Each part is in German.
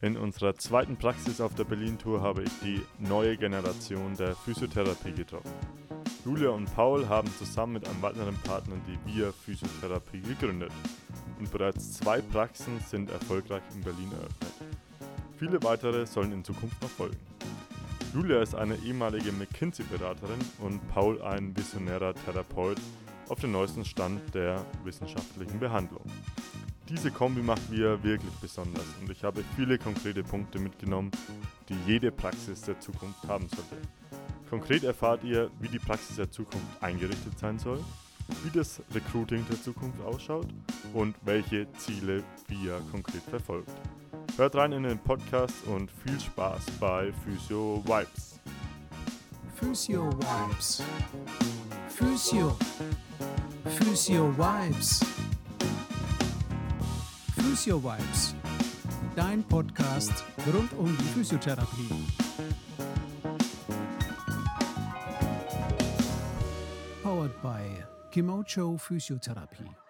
In unserer zweiten Praxis auf der Berlin-Tour habe ich die neue Generation der Physiotherapie getroffen. Julia und Paul haben zusammen mit einem weiteren Partner die Via Physiotherapie gegründet. Und bereits zwei Praxen sind erfolgreich in Berlin eröffnet. Viele weitere sollen in Zukunft noch folgen. Julia ist eine ehemalige McKinsey-Beraterin und Paul ein visionärer Therapeut auf dem neuesten Stand der wissenschaftlichen Behandlung. Diese Kombi macht wir wirklich besonders und ich habe viele konkrete Punkte mitgenommen, die jede Praxis der Zukunft haben sollte. Konkret erfahrt ihr, wie die Praxis der Zukunft eingerichtet sein soll, wie das Recruiting der Zukunft ausschaut und welche Ziele wir konkret verfolgt. Hört rein in den Podcast und viel Spaß bei Physio Vibes. Physio Vibes. Physio. Physio Vibes. Physio Vibes. Dein Podcast rund um die Physiotherapie. Powered by Kimocho Physiotherapie.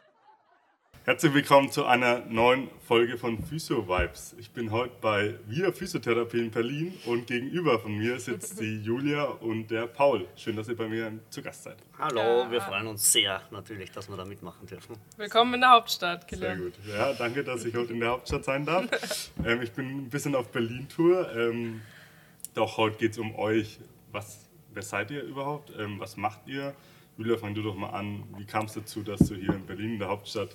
Herzlich willkommen zu einer neuen Folge von Physio Vibes. Ich bin heute bei Via Physiotherapie in Berlin und gegenüber von mir sitzt die Julia und der Paul. Schön, dass ihr bei mir zu Gast seid. Hallo, wir freuen uns sehr natürlich, dass wir da mitmachen dürfen. Willkommen in der Hauptstadt, Sehr gut. Ja, danke, dass ich heute in der Hauptstadt sein darf. Ähm, ich bin ein bisschen auf Berlin-Tour. Ähm, doch heute geht es um euch. Was, wer seid ihr überhaupt? Ähm, was macht ihr? Julia, fang du doch mal an. Wie kam es dazu, dass du hier in Berlin, in der Hauptstadt,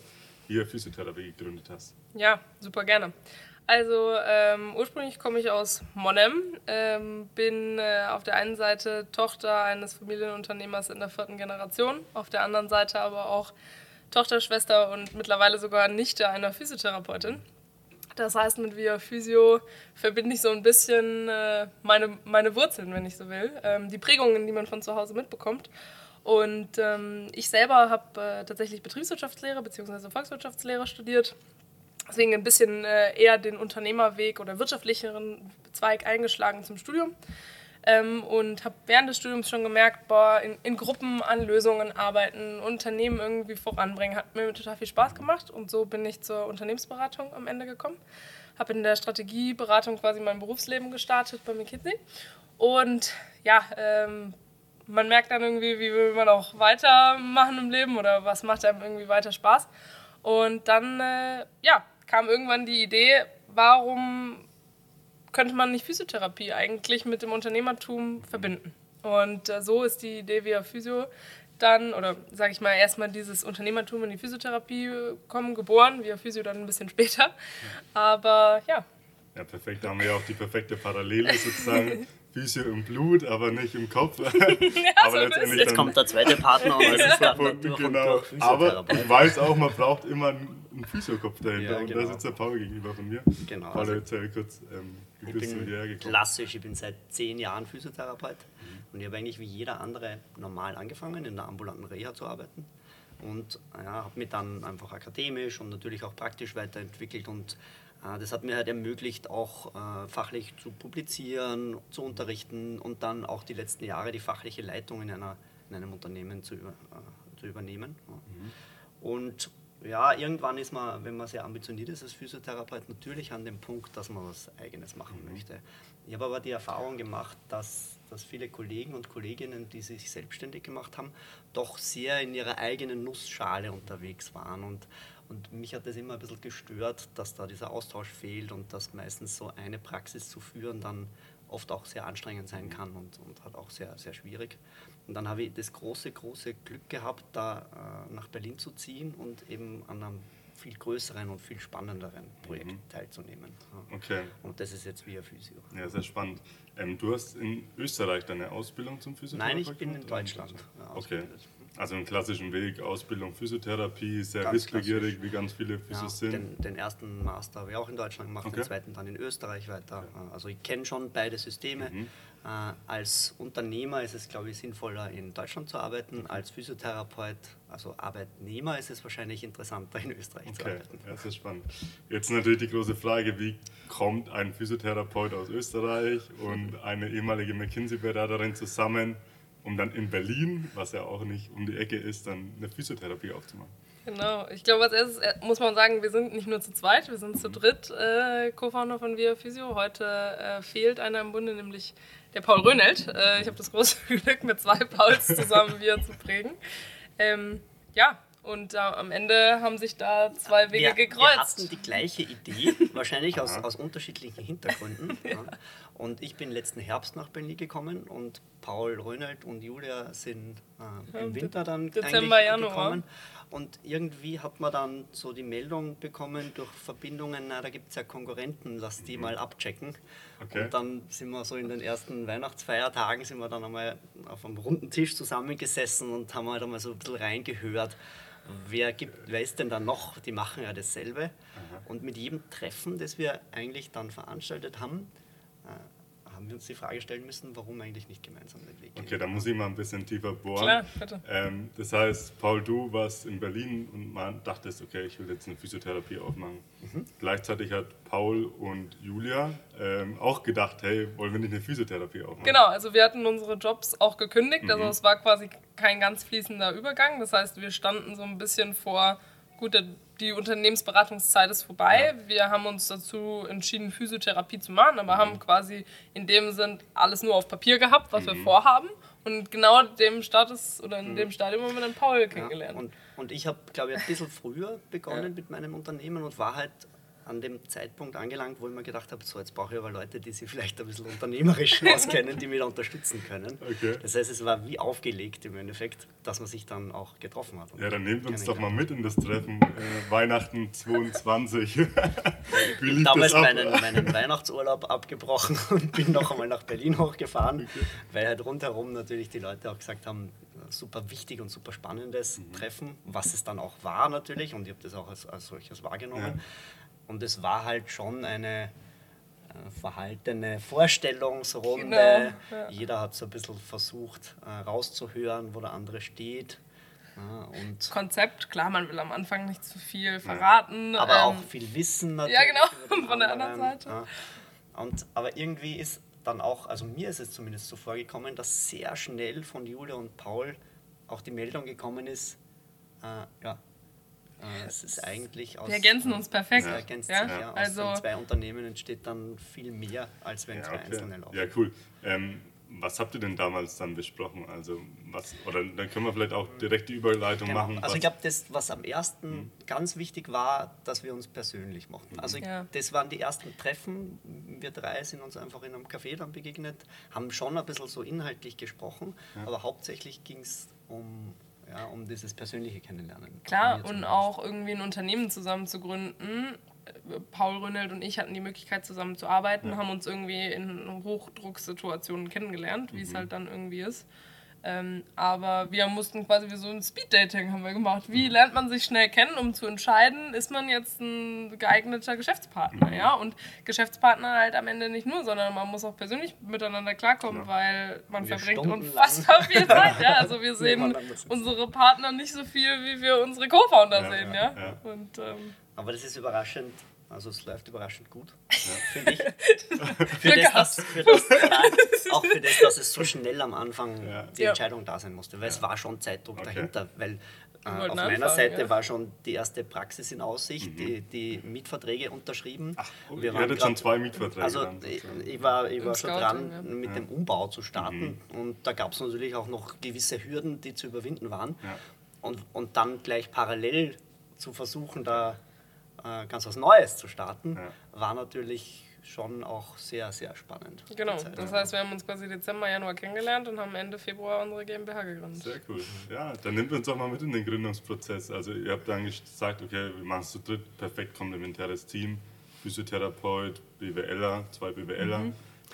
hier Physiotherapie gegründet hast? Ja, super gerne. Also ähm, ursprünglich komme ich aus Monnem, ähm, bin äh, auf der einen Seite Tochter eines Familienunternehmers in der vierten Generation, auf der anderen Seite aber auch Tochter, Schwester und mittlerweile sogar Nichte einer Physiotherapeutin. Das heißt, mit Via Physio verbinde ich so ein bisschen äh, meine, meine Wurzeln, wenn ich so will, ähm, die Prägungen, die man von zu Hause mitbekommt. Und ähm, ich selber habe äh, tatsächlich Betriebswirtschaftslehre bzw. Volkswirtschaftslehre studiert. Deswegen ein bisschen äh, eher den Unternehmerweg oder wirtschaftlicheren Zweig eingeschlagen zum Studium. Ähm, und habe während des Studiums schon gemerkt, boah, in, in, Gruppen an Lösungen arbeiten, Unternehmen irgendwie voranbringen, hat mir total viel Spaß gemacht. Und so bin ich zur Unternehmensberatung am Ende gekommen. Habe in der Strategieberatung quasi mein Berufsleben gestartet bei McKinsey. Und ja, ähm, man merkt dann irgendwie, wie will man auch weitermachen im Leben oder was macht einem irgendwie weiter Spaß. Und dann, äh, ja, kam irgendwann die Idee, warum könnte man nicht Physiotherapie eigentlich mit dem Unternehmertum verbinden? Und äh, so ist die Idee via Physio dann, oder sage ich mal, erstmal dieses Unternehmertum in die Physiotherapie kommen, geboren, via Physio dann ein bisschen später. Aber ja. Ja, perfekt. Da haben wir ja auch die perfekte Parallele sozusagen. Physio im Blut, aber nicht im Kopf. ja, aber so letztendlich Jetzt kommt der zweite Partner und es ist verbunden, genau. Aber ich weiß auch, man braucht immer einen Physiokopf dahinter. Ja, genau. Und da sitzt der Paul gegenüber von mir. Genau. Paul, erzähl kurz, ähm, wie ich bist du hierher gekommen? Klassisch, ich bin seit zehn Jahren Physiotherapeut mhm. und ich habe eigentlich wie jeder andere normal angefangen, in der ambulanten Reha zu arbeiten. Und ja, habe mich dann einfach akademisch und natürlich auch praktisch weiterentwickelt und das hat mir halt ermöglicht, auch äh, fachlich zu publizieren, zu unterrichten und dann auch die letzten Jahre die fachliche Leitung in, einer, in einem Unternehmen zu, über, äh, zu übernehmen. Mhm. Und ja, irgendwann ist man, wenn man sehr ambitioniert ist als Physiotherapeut, natürlich an dem Punkt, dass man was Eigenes machen mhm. möchte. Ich habe aber die Erfahrung gemacht, dass, dass viele Kollegen und Kolleginnen, die sich selbstständig gemacht haben, doch sehr in ihrer eigenen Nussschale unterwegs waren und, und mich hat das immer ein bisschen gestört, dass da dieser Austausch fehlt und dass meistens so eine Praxis zu führen dann oft auch sehr anstrengend sein kann und, und halt auch sehr, sehr schwierig. Und dann habe ich das große, große Glück gehabt, da äh, nach Berlin zu ziehen und eben an einem viel größeren und viel spannenderen Projekt mhm. teilzunehmen. Okay. Und das ist jetzt Via Physio. Ja, sehr spannend. Ähm, du hast in Österreich deine Ausbildung zum Physiotherapeuten? Nein, ich bin in Deutschland. Okay. Also einen klassischen Weg, Ausbildung, Physiotherapie, sehr ganz wissbegierig, wie ganz viele Physios ja, sind. Den, den, ersten Master habe ich auch in Deutschland gemacht, okay. den zweiten dann in Österreich weiter. Okay. Also ich kenne schon beide Systeme. Mhm. Äh, als Unternehmer ist es, glaube ich, sinnvoller, in Deutschland zu arbeiten. Als Physiotherapeut, also Arbeitnehmer, ist es wahrscheinlich interessanter, in Österreich okay. zu arbeiten. Ja, das ist spannend. Jetzt natürlich die große Frage, wie kommt ein Physiotherapeut aus Österreich und eine ehemalige McKinsey-Beraterin zusammen? Um dann in Berlin, was ja auch nicht um die Ecke ist, dann eine Physiotherapie aufzumachen? Genau, ich glaube, als erstes äh, muss man sagen, wir sind nicht nur zu zweit, wir sind zu dritt äh, Co-Founder von Via Physio. Heute äh, fehlt einer im Bunde, nämlich der Paul Rönelt. Äh, ich habe das große Glück, mit zwei Pauls zusammen Via zu prägen. Ähm, ja, und äh, am Ende haben sich da zwei Wege wir, gekreuzt. Wir hatten die gleiche Idee, wahrscheinlich aus, aus unterschiedlichen Hintergründen. ja. Und ich bin letzten Herbst nach Berlin gekommen und Paul Rönelt und Julia sind äh, im Winter dann Dezember, eigentlich Januar. gekommen. Und irgendwie hat man dann so die Meldung bekommen durch Verbindungen, na, da gibt es ja Konkurrenten, lass die mal abchecken. Okay. Und dann sind wir so in den ersten Weihnachtsfeiertagen, sind wir dann einmal auf einem runden Tisch zusammengesessen und haben halt einmal so ein bisschen reingehört, wer, gibt, wer ist denn da noch? Die machen ja dasselbe. Und mit jedem Treffen, das wir eigentlich dann veranstaltet haben, haben wir uns die Frage stellen müssen, warum eigentlich nicht gemeinsam den Weg gehen. Okay, da muss ich mal ein bisschen tiefer bohren. Klar, bitte. Ähm, das heißt, Paul, du warst in Berlin und man dachtest, okay, ich will jetzt eine Physiotherapie aufmachen. Mhm. Gleichzeitig hat Paul und Julia ähm, auch gedacht, hey, wollen wir nicht eine Physiotherapie aufmachen? Genau, also wir hatten unsere Jobs auch gekündigt, Mhm. also es war quasi kein ganz fließender Übergang. Das heißt, wir standen so ein bisschen vor, gut, die Unternehmensberatungszeit ist vorbei. Wir haben uns dazu entschieden, Physiotherapie zu machen, aber Mhm. haben quasi in dem Sinn alles nur auf Papier gehabt, was wir Mhm. vorhaben. Und genau in dem Status oder in dem Stadium haben wir dann Paul kennengelernt. Und, und ich habe, glaube ich, ein bisschen früher begonnen mit meinem Unternehmen und war halt an dem Zeitpunkt angelangt, wo ich mir gedacht habe, so jetzt brauche ich aber Leute, die sich vielleicht ein bisschen unternehmerisch auskennen, die mich da unterstützen können. Okay. Das heißt, es war wie aufgelegt im Endeffekt, dass man sich dann auch getroffen hat. Ja, dann nehmt uns doch mal mit in das Treffen äh, Weihnachten 22. Wie lief Damals das ab? meinen, meinen Weihnachtsurlaub abgebrochen und bin noch einmal nach Berlin hochgefahren, weil halt rundherum natürlich die Leute auch gesagt haben, super wichtig und super spannendes Mhm. Treffen, was es dann auch war natürlich und ich habe das auch als, als solches wahrgenommen. Ja. Und es war halt schon eine äh, verhaltene Vorstellungsrunde. Genau, ja. Jeder hat so ein bisschen versucht äh, rauszuhören, wo der andere steht. Und Konzept, klar, man will am Anfang nicht zu viel verraten. aber ähm, auch viel Wissen natürlich. ja, genau, von der anderen Seite. Ja. Und, aber irgendwie ist dann auch, also mir ist es zumindest so vorgekommen, dass sehr schnell von Julia und Paul auch die Meldung gekommen ist, äh, ja, es ist eigentlich aus... Wir ergänzen uns perfekt. Es ergänzt Ja, sich, ja. Aus also- den zwei Unternehmen entsteht dann viel mehr, als wenn Ja, zwei okay. Einzelne laufen. ja, cool. Ähm, was habt ihr denn damals dann besprochen? Also, was, oder dann können wir vielleicht auch direkt die Überleitung Genau. machen. Also ich glaube, das, was am ersten ganz wichtig war, dass wir uns persönlich mochten. Also ich, Ja. das waren die ersten Treffen. Wir drei sind uns einfach in einem Café dann begegnet, haben schon ein bisschen so inhaltlich gesprochen, aber hauptsächlich ging es um, ja, um dieses persönliche Kennenlernen. Klar, und auch irgendwie ein Unternehmen zusammen zu gründen. Paul Rönnelt und ich hatten die Möglichkeit zusammen zu arbeiten, haben uns irgendwie in Hochdrucksituationen kennengelernt, wie es halt dann irgendwie ist. Ähm, aber wir mussten quasi wie so ein Speeddating haben wir gemacht. Wie lernt man sich schnell kennen, um zu entscheiden, ist man jetzt ein geeigneter Geschäftspartner, ja? Und Geschäftspartner halt am Ende nicht nur, sondern man muss auch persönlich miteinander klarkommen, weil man Wir verbringt unfassbar viel Zeit, ja? Also wir sehen unsere Partner nicht so viel, wie wir unsere Co-Founder Ja, sehen, ja, ja? ja. Und ähm, Aber das ist überraschend. Also es läuft überraschend gut, finde ich. für, das, dass, für das, auch für das, dass es so schnell am Anfang Ja. die Ja. Entscheidung da sein musste. Weil es war schon Zeitdruck Okay. dahinter. Weil äh, auf meiner anfangen, Seite ja. war schon die erste Praxis in Aussicht, die, die Mietverträge unterschrieben. Mhm. Ach, oh, Wir ihr waren schon zwei Mietverträge. Also dann ich, war, ich war schon Scouting, dran, ja. mit dem Umbau zu starten. Und da gab es natürlich auch noch gewisse Hürden, die zu überwinden waren. Ja. Und, und dann gleich parallel zu versuchen, da äh, ganz was Neues zu starten, Ja. war natürlich schon auch sehr, sehr spannend. genau, das heißt, wir haben uns quasi Dezember, Januar kennengelernt und haben Ende Februar unsere GmbH gegründet. Sehr cool. Ja, dann nimmt uns doch mal mit in den Gründungsprozess. Also ihr habt dann gesagt, okay, wir machen es zu dritt, perfekt komplementäres Team, Physiotherapeut, BWLer, zwei BWLer. Mhm.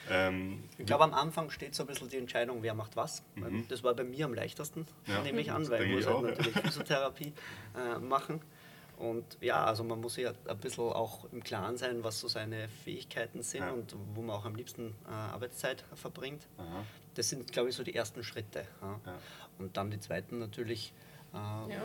Ähm, Ich glaube, am Anfang steht so ein bisschen die Entscheidung, wer macht was. Weil Das war bei mir am leichtesten, Mhm. Ja, nehme ich an, weil ich muss halt auch, ja. natürlich Physiotherapie äh, machen. Und ja, also man muss sich ja ein bisschen auch im Klaren sein, was so seine Fähigkeiten sind Ja. und wo man auch am liebsten äh, Arbeitszeit verbringt. Aha. Das sind, glaube ich, so die ersten Schritte. Ja. Ja. Und dann die zweiten natürlich, ähm, Ja.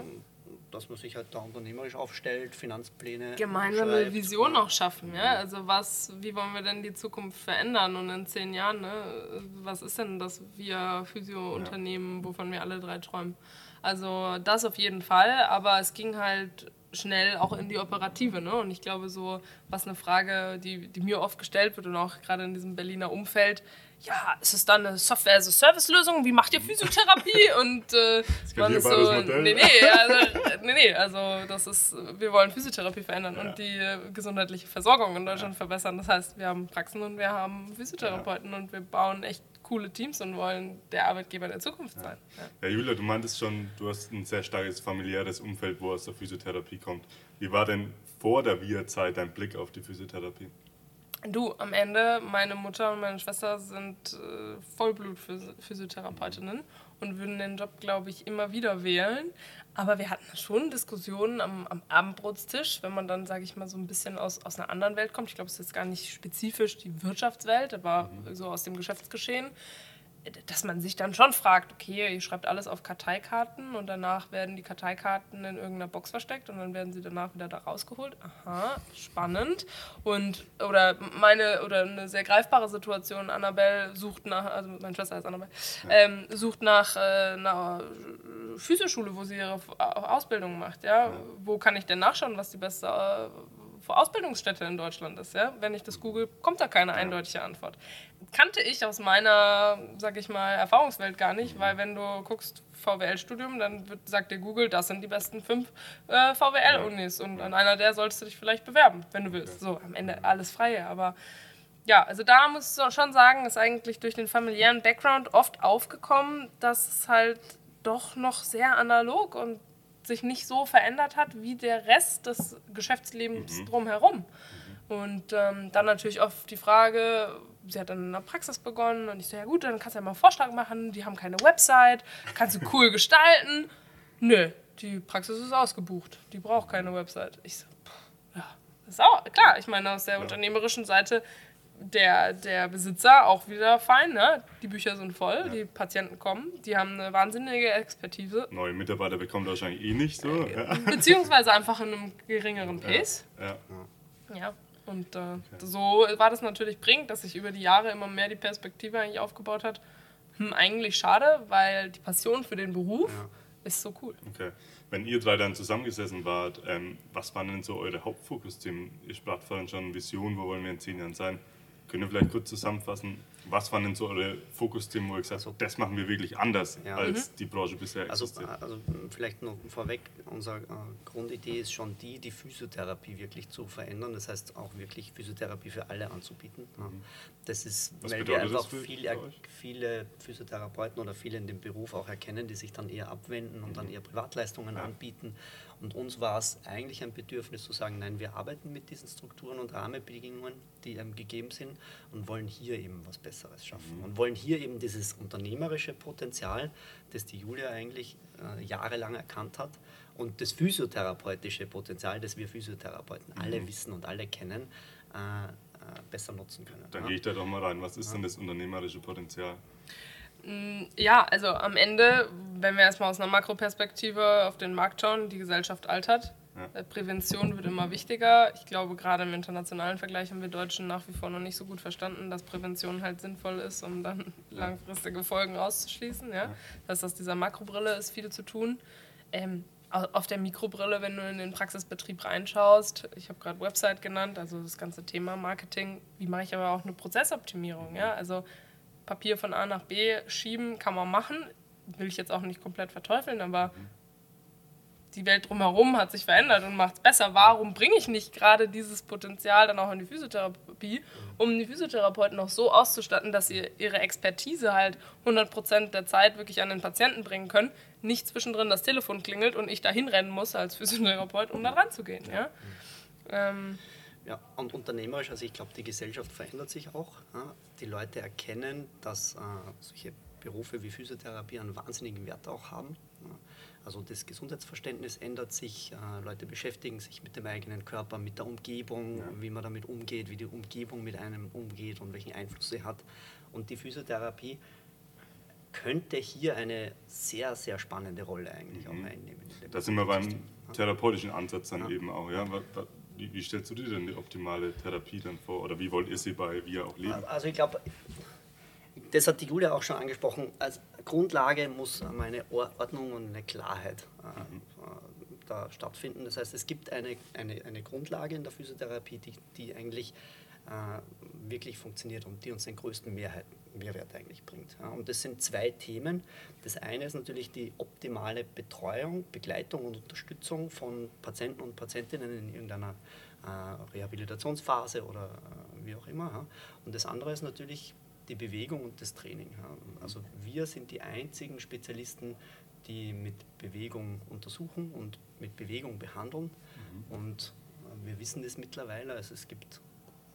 dass man sich halt da unternehmerisch aufstellt, Finanzpläne. Gemeinsame schreibt. Vision auch schaffen, ja. Also was, wie wollen wir denn die Zukunft verändern und in zehn Jahren, ne? Was ist denn das wir Physio-Unternehmen, wovon wir alle drei träumen? Also das auf jeden Fall, aber es ging halt schnell auch in die Operative. Ne? Und ich glaube, so was eine Frage, die, die mir oft gestellt wird und auch gerade in diesem Berliner Umfeld, ja, ist es dann eine Software-as-a-Service-Lösung? Wie macht ihr Physiotherapie? Und äh, man ist so, nee, nee, also, nee, nee, also das ist, wir wollen Physiotherapie verändern Ja. und die äh, gesundheitliche Versorgung in Deutschland verbessern. Das heißt, wir haben Praxen und wir haben Physiotherapeuten und wir bauen echt coole Teams und wollen der Arbeitgeber der Zukunft sein. Ja. Ja, Julia, du meintest schon, du hast ein sehr starkes familiäres Umfeld, wo aus der Physiotherapie kommt. Wie war denn vor der Wir-Zeit dein Blick auf die Physiotherapie? Du, am Ende, meine Mutter und meine Schwester sind äh, Vollblut-Physiotherapeutinnen und würden den Job, glaube ich, immer wieder wählen. Aber wir hatten schon Diskussionen am, am Abendbrotstisch, wenn man dann, sage ich mal, so ein bisschen aus, aus einer anderen Welt kommt. Ich glaube, es ist jetzt gar nicht spezifisch die Wirtschaftswelt, aber so aus dem Geschäftsgeschehen dass man sich dann schon fragt, okay, ihr schreibt alles auf Karteikarten und danach werden die Karteikarten in irgendeiner Box versteckt und dann werden sie danach wieder da rausgeholt. Aha, spannend. Und oder meine oder eine sehr greifbare Situation, Annabelle sucht nach, also meine Schwester heißt Annabelle, ähm, sucht nach äh, einer Physioschule, wo sie ihre Ausbildung macht. Ja? Wo kann ich denn nachschauen, was die beste äh, Ausbildungsstätte in Deutschland ist. Ja? Wenn ich das google, kommt da keine eindeutige Antwort. Kannte ich aus meiner, sag ich mal, Erfahrungswelt gar nicht, weil wenn du guckst VWL-Studium, dann wird, sagt dir Google, das sind die besten fünf äh, VWL-Unis und an einer der solltest du dich vielleicht bewerben, wenn du willst. So, am Ende alles freie, aber ja, also da muss ich schon sagen, ist eigentlich durch den familiären Background oft aufgekommen, dass es halt doch noch sehr analog und sich nicht so verändert hat wie der Rest des Geschäftslebens drumherum. Und ähm, dann natürlich oft die Frage, sie hat dann in der Praxis begonnen und ich so, ja gut, dann kannst du ja mal einen Vorschlag machen, die haben keine Website, kannst du cool gestalten. Nö, die Praxis ist ausgebucht, die braucht keine Website. Ich so, pff, ja, das ist auch klar, ich meine aus der unternehmerischen Seite der, der Besitzer auch wieder fein, ne? Die Bücher sind voll, die Patienten kommen, die haben eine wahnsinnige Expertise, Neue Mitarbeiter bekommt er wahrscheinlich eh nicht so. Ja. beziehungsweise einfach in einem geringeren Pace. Ja. Ja, und äh, so war das natürlich bringt, dass sich über die Jahre immer mehr die Perspektive eigentlich aufgebaut hat. Hm, eigentlich schade, weil die Passion für den Beruf ist so cool. Okay. Wenn ihr drei dann zusammengesessen wart, ähm, was waren denn so eure Hauptfokusthemen? Ihr spracht vorhin schon Vision, wo wollen wir in zehn Jahren sein? Könnt ihr vielleicht kurz zusammenfassen, was waren denn so eure Fokusthemen, wo ihr gesagt habt, das machen wir wirklich anders, Ja. als die Branche bisher Also, existiert? also vielleicht noch vorweg, unsere äh, Grundidee ist schon die, die Physiotherapie wirklich zu verändern. Das heißt auch wirklich Physiotherapie für alle anzubieten. Ja. Das ist, Mhm. Was weil wir einfach für- viel, für euch? viele Physiotherapeuten oder viele in dem Beruf auch erkennen, die sich dann eher abwenden und dann Mhm. eher Privatleistungen anbieten. Und uns war es eigentlich ein Bedürfnis zu sagen, nein, wir arbeiten mit diesen Strukturen und Rahmenbedingungen, die ähm, gegeben sind und wollen hier eben was Besseres schaffen. Mhm. Und wollen hier eben dieses unternehmerische Potenzial, das die Julia eigentlich äh, jahrelang erkannt hat, und das physiotherapeutische Potenzial, das wir Physiotherapeuten Mhm. alle wissen und alle kennen, äh, äh, besser nutzen können. Dann ja. gehe ich da doch mal rein. Was ist denn das unternehmerische Potenzial? Ja, also am Ende, wenn wir erstmal aus einer Makroperspektive auf den Markt schauen, die Gesellschaft altert. Ja. Äh, Prävention wird immer wichtiger. Ich glaube, gerade im internationalen Vergleich haben wir Deutschen nach wie vor noch nicht so gut verstanden, dass Prävention halt sinnvoll ist, um dann langfristige Folgen auszuschließen. Ja? Das heißt, aus dieser Makrobrille ist viel zu tun. Ähm, au- auf der Mikrobrille, wenn du in den Praxisbetrieb reinschaust, ich habe gerade Website genannt, also das ganze Thema Marketing, wie mache ich aber auch eine Prozessoptimierung? Ja? Also Papier von A nach B schieben kann man machen, will ich jetzt auch nicht komplett verteufeln, aber die Welt drumherum hat sich verändert und macht es besser. Warum bringe ich nicht gerade dieses Potenzial dann auch in die Physiotherapie, um die Physiotherapeuten auch so auszustatten, dass sie ihre Expertise halt 100% der Zeit wirklich an den Patienten bringen können, nicht zwischendrin das Telefon klingelt und ich da hinrennen muss als Physiotherapeut, um da ranzugehen. Ja? Ähm, Ja, und unternehmerisch, also ich glaube, die Gesellschaft verändert sich auch. Ja. Die Leute erkennen, dass äh, solche Berufe wie Physiotherapie einen wahnsinnigen Wert auch haben. Ja. Also das Gesundheitsverständnis ändert sich, äh, Leute beschäftigen sich mit dem eigenen Körper, mit der Umgebung, wie man damit umgeht, wie die Umgebung mit einem umgeht und welchen Einfluss sie hat. Und die Physiotherapie könnte hier eine sehr, sehr spannende Rolle eigentlich auch einnehmen. Mhm. Da sind wir beim therapeutischen Ansatz dann eben auch. Ja? Wie, wie stellst du dir denn die optimale Therapie dann vor? Oder wie wollt ihr sie bei Wir auch leben? Also ich glaube, das hat die Julia auch schon angesprochen. Also Grundlage muss eine Ordnung und eine Klarheit äh, da stattfinden. Das heißt, es gibt eine, eine, eine Grundlage in der Physiotherapie, die, die eigentlich äh, wirklich funktioniert und die uns den größten Mehrheit, Mehrwert eigentlich bringt. Und das sind zwei Themen. Das eine ist natürlich die optimale Betreuung, Begleitung und Unterstützung von Patienten und Patientinnen in irgendeiner äh, Rehabilitationsphase oder äh, wie auch immer. Und das andere ist natürlich die Bewegung und das Training. Also wir sind die einzigen Spezialisten, die mit Bewegung untersuchen und mit Bewegung behandeln. Mhm. Und äh, wir wissen das mittlerweile. Also es gibt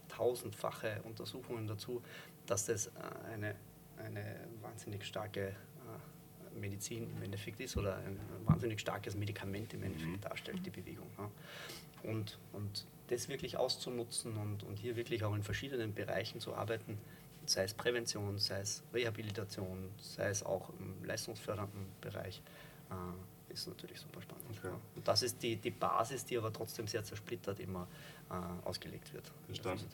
tausendfache Untersuchungen dazu, dass das äh, eine, eine wahnsinnig starke äh, Medizin im Endeffekt ist oder ein wahnsinnig starkes Medikament im Endeffekt mhm. darstellt, die Bewegung. Und, und das wirklich auszunutzen und, und hier wirklich auch in verschiedenen Bereichen zu arbeiten, sei es Prävention, sei es Rehabilitation, sei es auch im leistungsfördernden Bereich, äh, ist natürlich super spannend. Okay. Und das ist die, die Basis, die aber trotzdem sehr zersplittert immer äh, ausgelegt wird. Verstanden.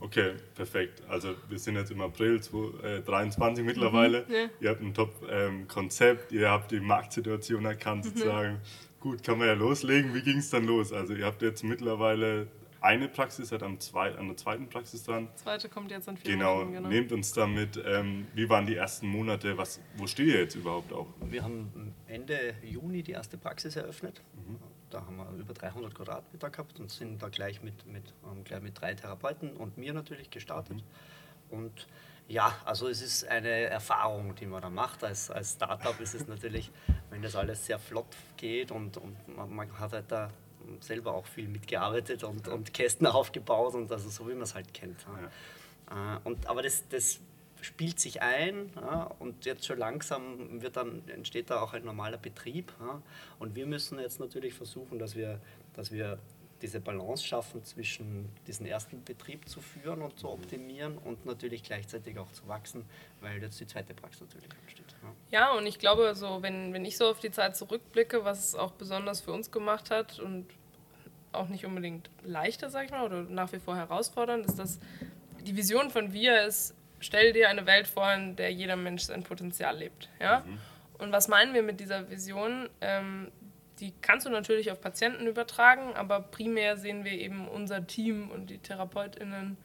Okay, perfekt. Also wir sind jetzt im April 2023 äh, mittlerweile. Mhm, ja. Ihr habt ein Top-Konzept, ähm, ihr habt die Marktsituation erkannt mhm. sozusagen. Gut, kann man ja loslegen. Wie ging es dann los? Also ihr habt jetzt mittlerweile eine Praxis, seid am zwei, an der zweiten Praxis dran. Zweite kommt jetzt in vier genau, Wochen. Genau, nehmt uns damit. Ähm, wie waren die ersten Monate? Was, wo steht ihr jetzt überhaupt auch? Wir haben Ende Juni die erste Praxis eröffnet. Mhm. Da haben wir über 300 Quadratmeter gehabt und sind da gleich mit, mit, ähm, gleich mit drei Therapeuten und mir natürlich gestartet. Mhm. Und ja, also es ist eine Erfahrung, die man da macht. Als, als Startup ist es natürlich, wenn das alles sehr flott geht und, und man, man hat halt da selber auch viel mitgearbeitet und, und Kästen aufgebaut und also so wie man es halt kennt. Ja. Äh, und, aber das, das spielt sich ein ja, und jetzt schon langsam wird dann, entsteht da auch ein normaler Betrieb. Ja, und wir müssen jetzt natürlich versuchen, dass wir, dass wir diese Balance schaffen zwischen diesen ersten Betrieb zu führen und zu optimieren und natürlich gleichzeitig auch zu wachsen, weil jetzt die zweite Praxis natürlich ansteht. Ja. ja, und ich glaube, so, wenn, wenn ich so auf die Zeit zurückblicke, was es auch besonders für uns gemacht hat und auch nicht unbedingt leichter, sag ich mal, oder nach wie vor herausfordernd, ist, dass die Vision von Wir ist, stell dir eine Welt vor, in der jeder Mensch sein Potenzial lebt. Ja? Mhm. Und was meinen wir mit dieser Vision? Ähm, die kannst du natürlich auf Patienten übertragen, aber primär sehen wir eben unser Team und die TherapeutInnen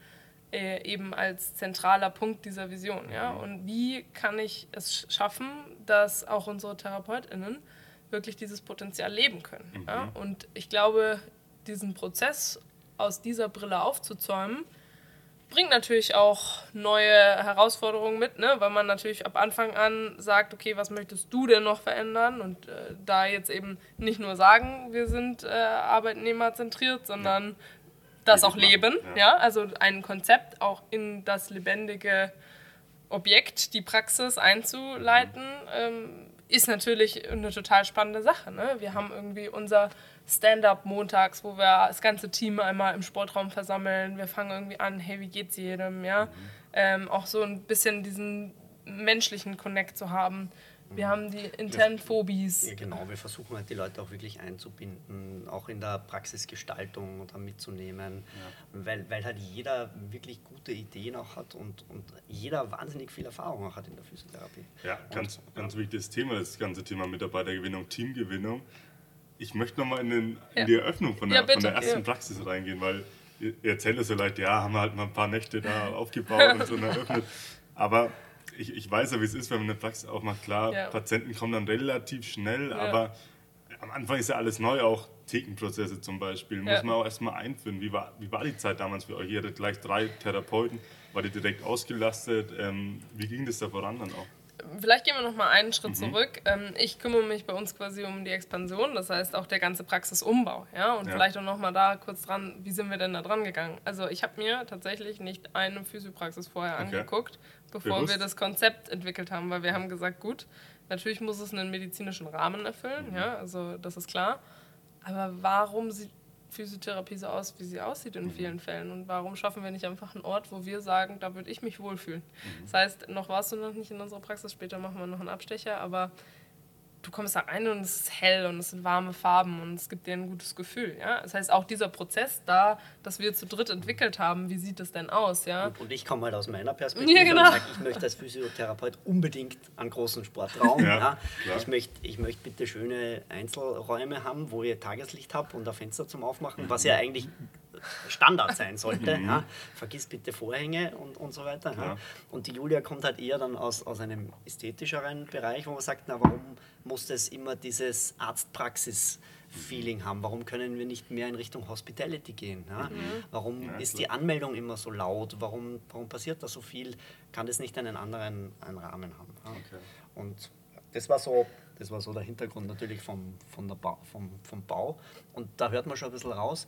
äh, eben als zentraler Punkt dieser Vision. Ja? Mhm. Und wie kann ich es schaffen, dass auch unsere TherapeutInnen wirklich dieses Potenzial leben können? Mhm. Ja? Und ich glaube, diesen Prozess aus dieser Brille aufzuzäumen, bringt natürlich auch neue Herausforderungen mit, ne? weil man natürlich ab Anfang an sagt, okay, was möchtest du denn noch verändern? Und äh, da jetzt eben nicht nur sagen, wir sind äh, arbeitnehmerzentriert, sondern ja. das auch leben. Ja. ja. Also ein Konzept auch in das lebendige Objekt, die Praxis einzuleiten, mhm. ähm, ist natürlich eine total spannende Sache. Ne? Wir haben irgendwie unser Stand-up montags, wo wir das ganze Team einmal im Sportraum versammeln. Wir fangen irgendwie an, hey, wie geht's jedem, ja? Mhm. Ähm, auch so ein bisschen diesen menschlichen Connect zu haben. Wir mhm. haben die internen Phobies. Ja, genau, wir versuchen halt die Leute auch wirklich einzubinden, auch in der Praxisgestaltung oder mitzunehmen, ja. weil, weil halt jeder wirklich gute Ideen auch hat und, und jeder wahnsinnig viel Erfahrung auch hat in der Physiotherapie. Ja, ganz, und, ganz wichtiges Thema, das ganze Thema Mitarbeitergewinnung, Teamgewinnung ich möchte nochmal in, den, in ja. die Eröffnung von der, ja, von der ersten. Praxis reingehen, weil ihr erzählt es so leicht, ja, haben wir halt mal ein paar Nächte da aufgebaut und so eröffnet. Aber ich, ich weiß ja, wie es ist, wenn man eine Praxis aufmacht. Klar, Patienten kommen dann relativ schnell, aber am Anfang ist ja alles neu, auch Thekenprozesse zum Beispiel. Muss man auch erstmal einführen. Wie war, wie war die Zeit damals für euch? Ihr hattet gleich drei Therapeuten, war die direkt ausgelastet? Ähm, wie ging das da voran dann auch? Vielleicht gehen wir noch mal einen Schritt mhm. zurück. Ähm, ich kümmere mich bei uns quasi um die Expansion, das heißt auch der ganze Praxisumbau. Ja? Und ja. vielleicht auch noch mal da kurz dran, wie sind wir denn da dran gegangen? Also ich habe mir tatsächlich nicht eine Physiopraxis vorher okay. angeguckt, bevor Bewusst. wir das Konzept entwickelt haben, weil wir haben gesagt, gut, natürlich muss es einen medizinischen Rahmen erfüllen, mhm. ja, also das ist klar. Aber warum sieht Physiotherapie so aus, wie sie aussieht in mhm. vielen Fällen. Und warum schaffen wir nicht einfach einen Ort, wo wir sagen, da würde ich mich wohlfühlen? Mhm. Das heißt, noch warst du noch nicht in unserer Praxis, später machen wir noch einen Abstecher, aber du kommst da rein und es ist hell und es sind warme Farben und es gibt dir ein gutes Gefühl. Ja? Das heißt, auch dieser Prozess da, dass wir zu dritt entwickelt haben, wie sieht das denn aus? Ja? Und, und ich komme halt aus meiner Perspektive Ja, genau. und sage, ich möchte als Physiotherapeut unbedingt einen großen Sportraum. Ja, ja. klar. Ich, möchte, ich möchte bitte schöne Einzelräume haben, wo ihr Tageslicht habt und ein Fenster zum Aufmachen, was ja eigentlich Standard sein sollte. Ja. Vergiss bitte Vorhänge und, und so weiter. Ja. Und die Julia kommt halt eher dann aus, aus einem ästhetischeren Bereich, wo man sagt, na warum muss es immer dieses Arztpraxis-Feeling haben? Warum können wir nicht mehr in Richtung Hospitality gehen? Ja? Warum Ja, ist die Anmeldung immer so laut? Warum, warum passiert da so viel? Kann das nicht einen anderen einen Rahmen haben? Ja? Okay. Und das war so, das war so der Hintergrund natürlich vom, der Bau, vom, vom Bau. Und da hört man schon ein bisschen raus,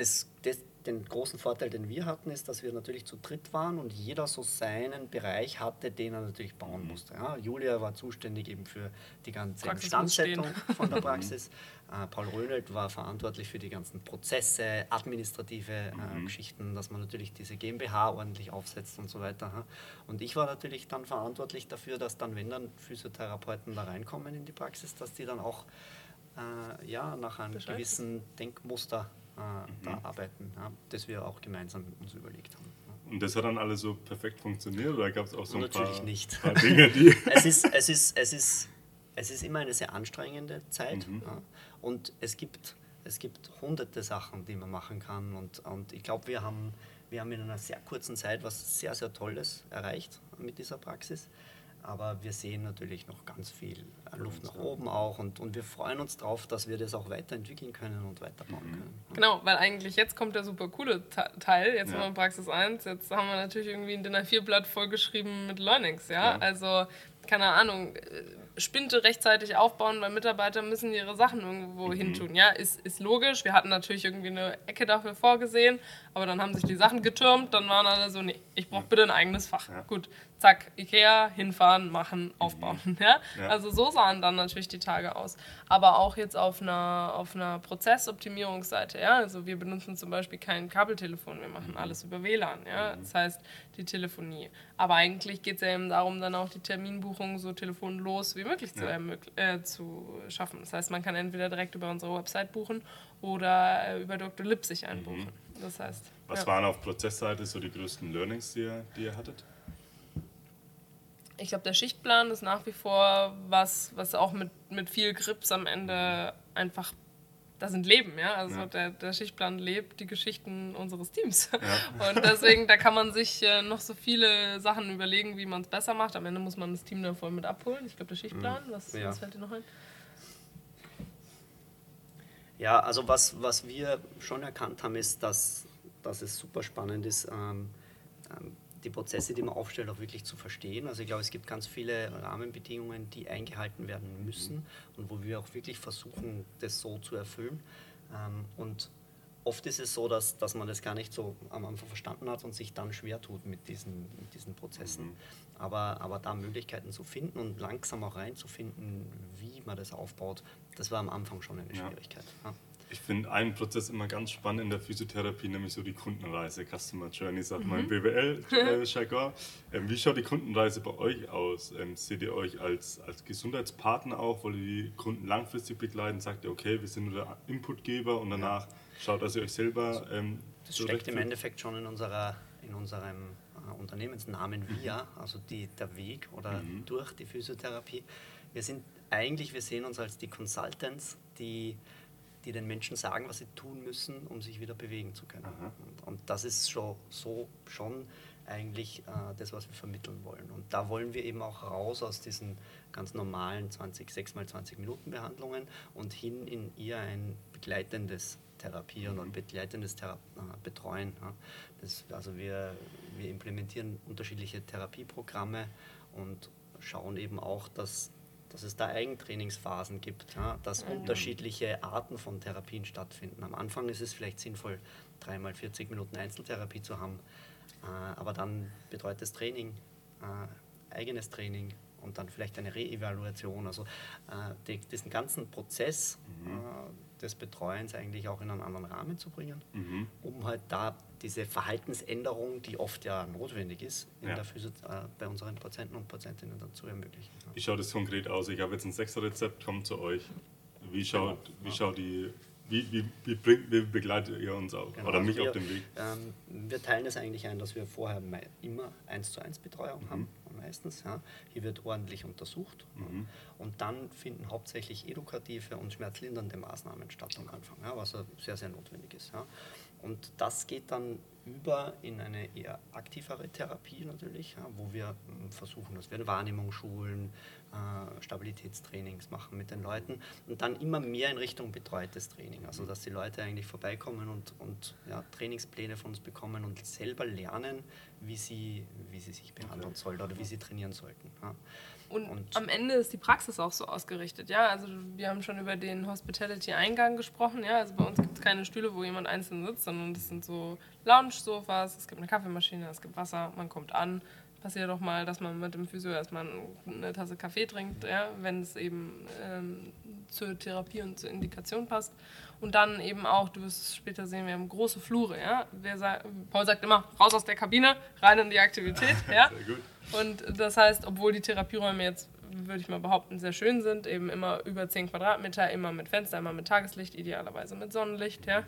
das, das, den großen Vorteil, den wir hatten, ist, dass wir natürlich zu dritt waren und jeder so seinen Bereich hatte, den er natürlich bauen musste. Ja, Julia war zuständig eben für die ganze Praxis Instandsetzung von der Praxis. Äh, Paul Rönelt war verantwortlich für die ganzen Prozesse, administrative äh, Geschichten, dass man natürlich diese GmbH ordentlich aufsetzt und so weiter. ja. Und ich war natürlich dann verantwortlich dafür, dass dann, wenn dann Physiotherapeuten da reinkommen in die Praxis, dass die dann auch äh, ja, nach einem Bescheid gewissen Denkmuster äh, da arbeiten, ja, das wir auch gemeinsam mit uns überlegt haben. ja. Und das hat dann alles so perfekt funktioniert oder gab es auch so ein Natürlich paar, nicht. paar Dinge, die. es, ist, es, ist, es, ist, es ist immer eine sehr anstrengende Zeit Mhm. ja. und es gibt, es gibt hunderte Sachen, die man machen kann und, und ich glaube, wir haben, wir haben in einer sehr kurzen Zeit was sehr, sehr Tolles erreicht mit dieser Praxis. Aber wir sehen natürlich noch ganz viel äh, Luft nach oben auch und, und wir freuen uns darauf, dass wir das auch weiterentwickeln können und weiterbauen Mhm. können. Genau, weil eigentlich jetzt kommt der super coole Te- Teil. Jetzt Ja. haben wir Praxis 1, jetzt haben wir natürlich irgendwie ein DIN A4-Blatt vollgeschrieben mit Learnings, ja. Ja. Also, keine Ahnung, äh, Spinte rechtzeitig aufbauen, weil Mitarbeiter müssen ihre Sachen irgendwo Mhm. hintun, ja. Ist, ist logisch. Wir hatten natürlich irgendwie eine Ecke dafür vorgesehen, aber dann haben sich die Sachen getürmt, dann waren alle so, nee, ich brauche bitte ein eigenes Fach. Ja. Gut, zack, Ikea, hinfahren, machen, aufbauen, ja. Ja. Also so sahen dann natürlich die Tage aus. Aber auch jetzt auf einer, auf einer Prozessoptimierungsseite, ja. Also wir benutzen zum Beispiel kein Kabeltelefon, wir machen alles über WLAN, ja. Das heißt die Telefonie. Aber eigentlich geht es ja eben darum, dann auch die Terminbuchung so telefonlos wie möglich zu, äh, zu schaffen. Das heißt, man kann entweder direkt über unsere Website buchen oder äh, über Dr. Lip sich einbuchen. Das heißt. Was waren auf Prozessseite so die größten Learnings, die ihr, die ihr hattet? Ich glaube, der Schichtplan ist nach wie vor was, was auch mit, mit viel Grips am Ende einfach, da sind Leben, ja. Also Ja. Der, der Schichtplan lebt die Geschichten unseres Teams. Und deswegen, da kann man sich äh, noch so viele Sachen überlegen, wie man es besser macht. Am Ende muss man das Team da voll mit abholen. Ich glaube, der Schichtplan, was, Ja. was fällt dir noch ein? Ja, also was, was wir schon erkannt haben, ist, dass, dass es super spannend ist, ähm, ähm, die Prozesse, die man aufstellt, auch wirklich zu verstehen. Also ich glaube, es gibt ganz viele Rahmenbedingungen, die eingehalten werden müssen und wo wir auch wirklich versuchen, das so zu erfüllen. Ähm, und oft ist es so, dass, dass man das gar nicht so am Anfang verstanden hat und sich dann schwer tut mit diesen, mit diesen Prozessen. Aber, aber da Möglichkeiten zu finden und langsam auch reinzufinden, wie man das aufbaut, das war am Anfang schon eine. Schwierigkeit. Ja. Ich finde einen Prozess immer ganz spannend in der Physiotherapie, nämlich so die Kundenreise, Customer Journey, sagt man im BWL-Jargon. ähm, wie schaut die Kundenreise bei euch aus? Ähm, seht ihr euch als, als Gesundheitspartner auch? Wollt ihr die Kunden langfristig begleiten? Sagt ihr, okay, wir sind nur der Inputgeber und danach schaut, dass ihr euch selber ähm, Das steckt im? Endeffekt schon in, unserer, in unserem äh, Unternehmensnamen VIA, also die, der Weg oder durch die Physiotherapie. Wir sind eigentlich, wir sehen uns als die Consultants, die, die den Menschen sagen, was sie tun müssen, um sich wieder bewegen zu können. Aha. Und, und das ist schon, so schon eigentlich äh, das, was wir vermitteln wollen. Und da wollen wir eben auch raus aus diesen ganz normalen 20, 6 mal 20 Minuten Behandlungen und hin in eher ein begleitendes Therapieren und begleitendes Thera äh, Betreuen. Ja. Das, also wir, wir implementieren unterschiedliche Therapieprogramme und schauen eben auch, dass, dass es da Eigentrainingsphasen gibt, ja, dass unterschiedliche Arten von Therapien stattfinden. Am Anfang ist es vielleicht sinnvoll, dreimal 40 Minuten Einzeltherapie zu haben, äh, aber dann betreutes Training, äh, eigenes Training und dann vielleicht eine Reevaluation. Also äh, die, diesen ganzen Prozess, äh, des Betreuens eigentlich auch in einen anderen Rahmen zu bringen, Mhm. um halt da diese Verhaltensänderung, die oft ja notwendig ist, Ja. Physio äh, bei unseren Patienten und Patientinnen dann zu ermöglichen. Ja. Wie schaut das konkret aus? Ich habe jetzt ein Sechser-Rezept, kommt zu euch. Wie schaut, wie schaut die, wie, wie, wie, bringt, wie begleitet ihr uns auch? Genau, Oder also mich wir, auf dem Weg? Ähm, wir teilen das eigentlich ein, dass wir vorher immer 1 zu 1 Betreuung haben, meistens. Ja. Hier wird ordentlich untersucht Mhm. und dann finden hauptsächlich edukative und schmerzlindernde Maßnahmen statt am Anfang, ja, was sehr, sehr notwendig ist. Ja. Und das geht dann über in eine eher aktivere Therapie natürlich, ja, wo wir mm, versuchen, dass wir Wahrnehmung schulen, äh, Stabilitätstrainings machen mit den Leuten und dann immer mehr in Richtung betreutes Training. Also dass die Leute eigentlich vorbeikommen und, und ja, Trainingspläne von uns bekommen und selber lernen, wie sie, wie sie sich behandeln sollten oder wie sie trainieren sollten. Ja. Und, Und- am Ende ist die Praxis auch so ausgerichtet, ja. Also wir haben schon über den Hospitality-Eingang gesprochen, ja. Also bei uns gibt es keine Stühle, wo jemand einzeln sitzt, sondern das sind so Lounge-Sofas, es gibt eine Kaffeemaschine, es gibt Wasser, man kommt an. Passiert doch mal, dass man mit dem Physio erstmal eine Tasse Kaffee trinkt, ja, wenn es eben ähm, zur Therapie und zur Indikation passt. Und dann eben auch, du wirst es später sehen, wir haben große Flure, ja. Sa Paul sagt immer, raus aus der Kabine, rein in die Aktivität, ja. Sehr gut. Und das heißt, obwohl die Therapieräume jetzt, würde ich mal behaupten, sehr schön sind, eben immer über 10 Quadratmeter, immer mit Fenster, immer mit Tageslicht, idealerweise mit Sonnenlicht, ja,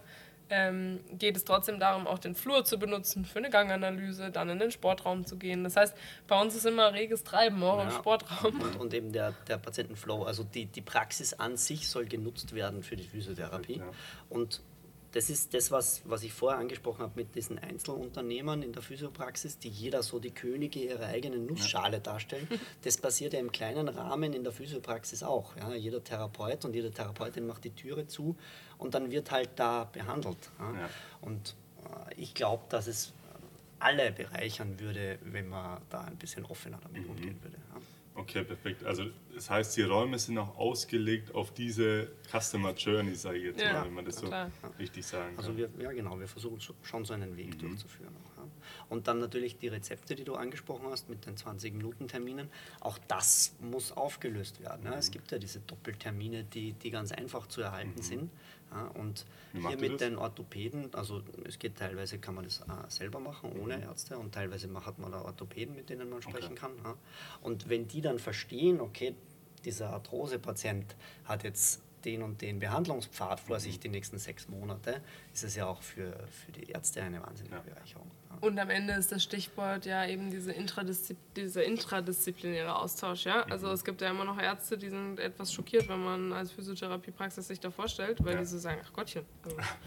ähm, geht es trotzdem darum, auch den Flur zu benutzen für eine Ganganalyse, dann in den Sportraum zu gehen. Das heißt, bei uns ist immer reges Treiben auch im Ja. Sportraum. Und, und eben der, der Patientenflow, also die, die Praxis an sich soll genutzt werden für die Physiotherapie. Ja. Und das ist das, was, was ich vorher angesprochen habe mit diesen Einzelunternehmern in der Physiopraxis, die jeder so die Könige ihrer eigenen Nussschale darstellen. Das passiert ja im kleinen Rahmen in der Physiopraxis auch. Ja. Jeder Therapeut und jede Therapeutin macht die Türe zu und dann wird halt da behandelt. Ja. Ja. Und äh, ich glaube, dass es alle bereichern würde, wenn man da ein bisschen offener damit umgehen würde. Okay, perfekt. Also das heißt, die Räume sind auch ausgelegt auf diese Customer Journey, sage ich jetzt Ja, mal, wenn man das so klar. richtig sagen Also kann. wir, ja genau, wir versuchen so- schon so einen Weg durchzuführen. Und dann natürlich die Rezepte, die du angesprochen hast mit den 20-Minuten-Terminen, auch das muss aufgelöst werden. Ja. Es gibt ja diese Doppeltermine, die, die ganz einfach zu erhalten sind. Ja. Und hier mit den Orthopäden, also es geht teilweise, kann man das äh, selber machen, ohne Ärzte und teilweise hat man da Orthopäden, mit denen man sprechen kann. Ja. Und wenn die dann verstehen, okay, dieser Arthrose-Patient hat jetzt den und den Behandlungspfad vor sich die nächsten sechs Monate, ist es ja auch für, für die Ärzte eine wahnsinnige Ja. Bereicherung. Ja. Und am Ende ist das Stichwort ja eben diese Intradiszi dieser intradisziplinäre Austausch. Ja? Also Mhm. es gibt ja immer noch Ärzte, die sind etwas schockiert, wenn man als Physiotherapiepraxis sich da vorstellt, weil Ja. die so sagen, ach Gottchen,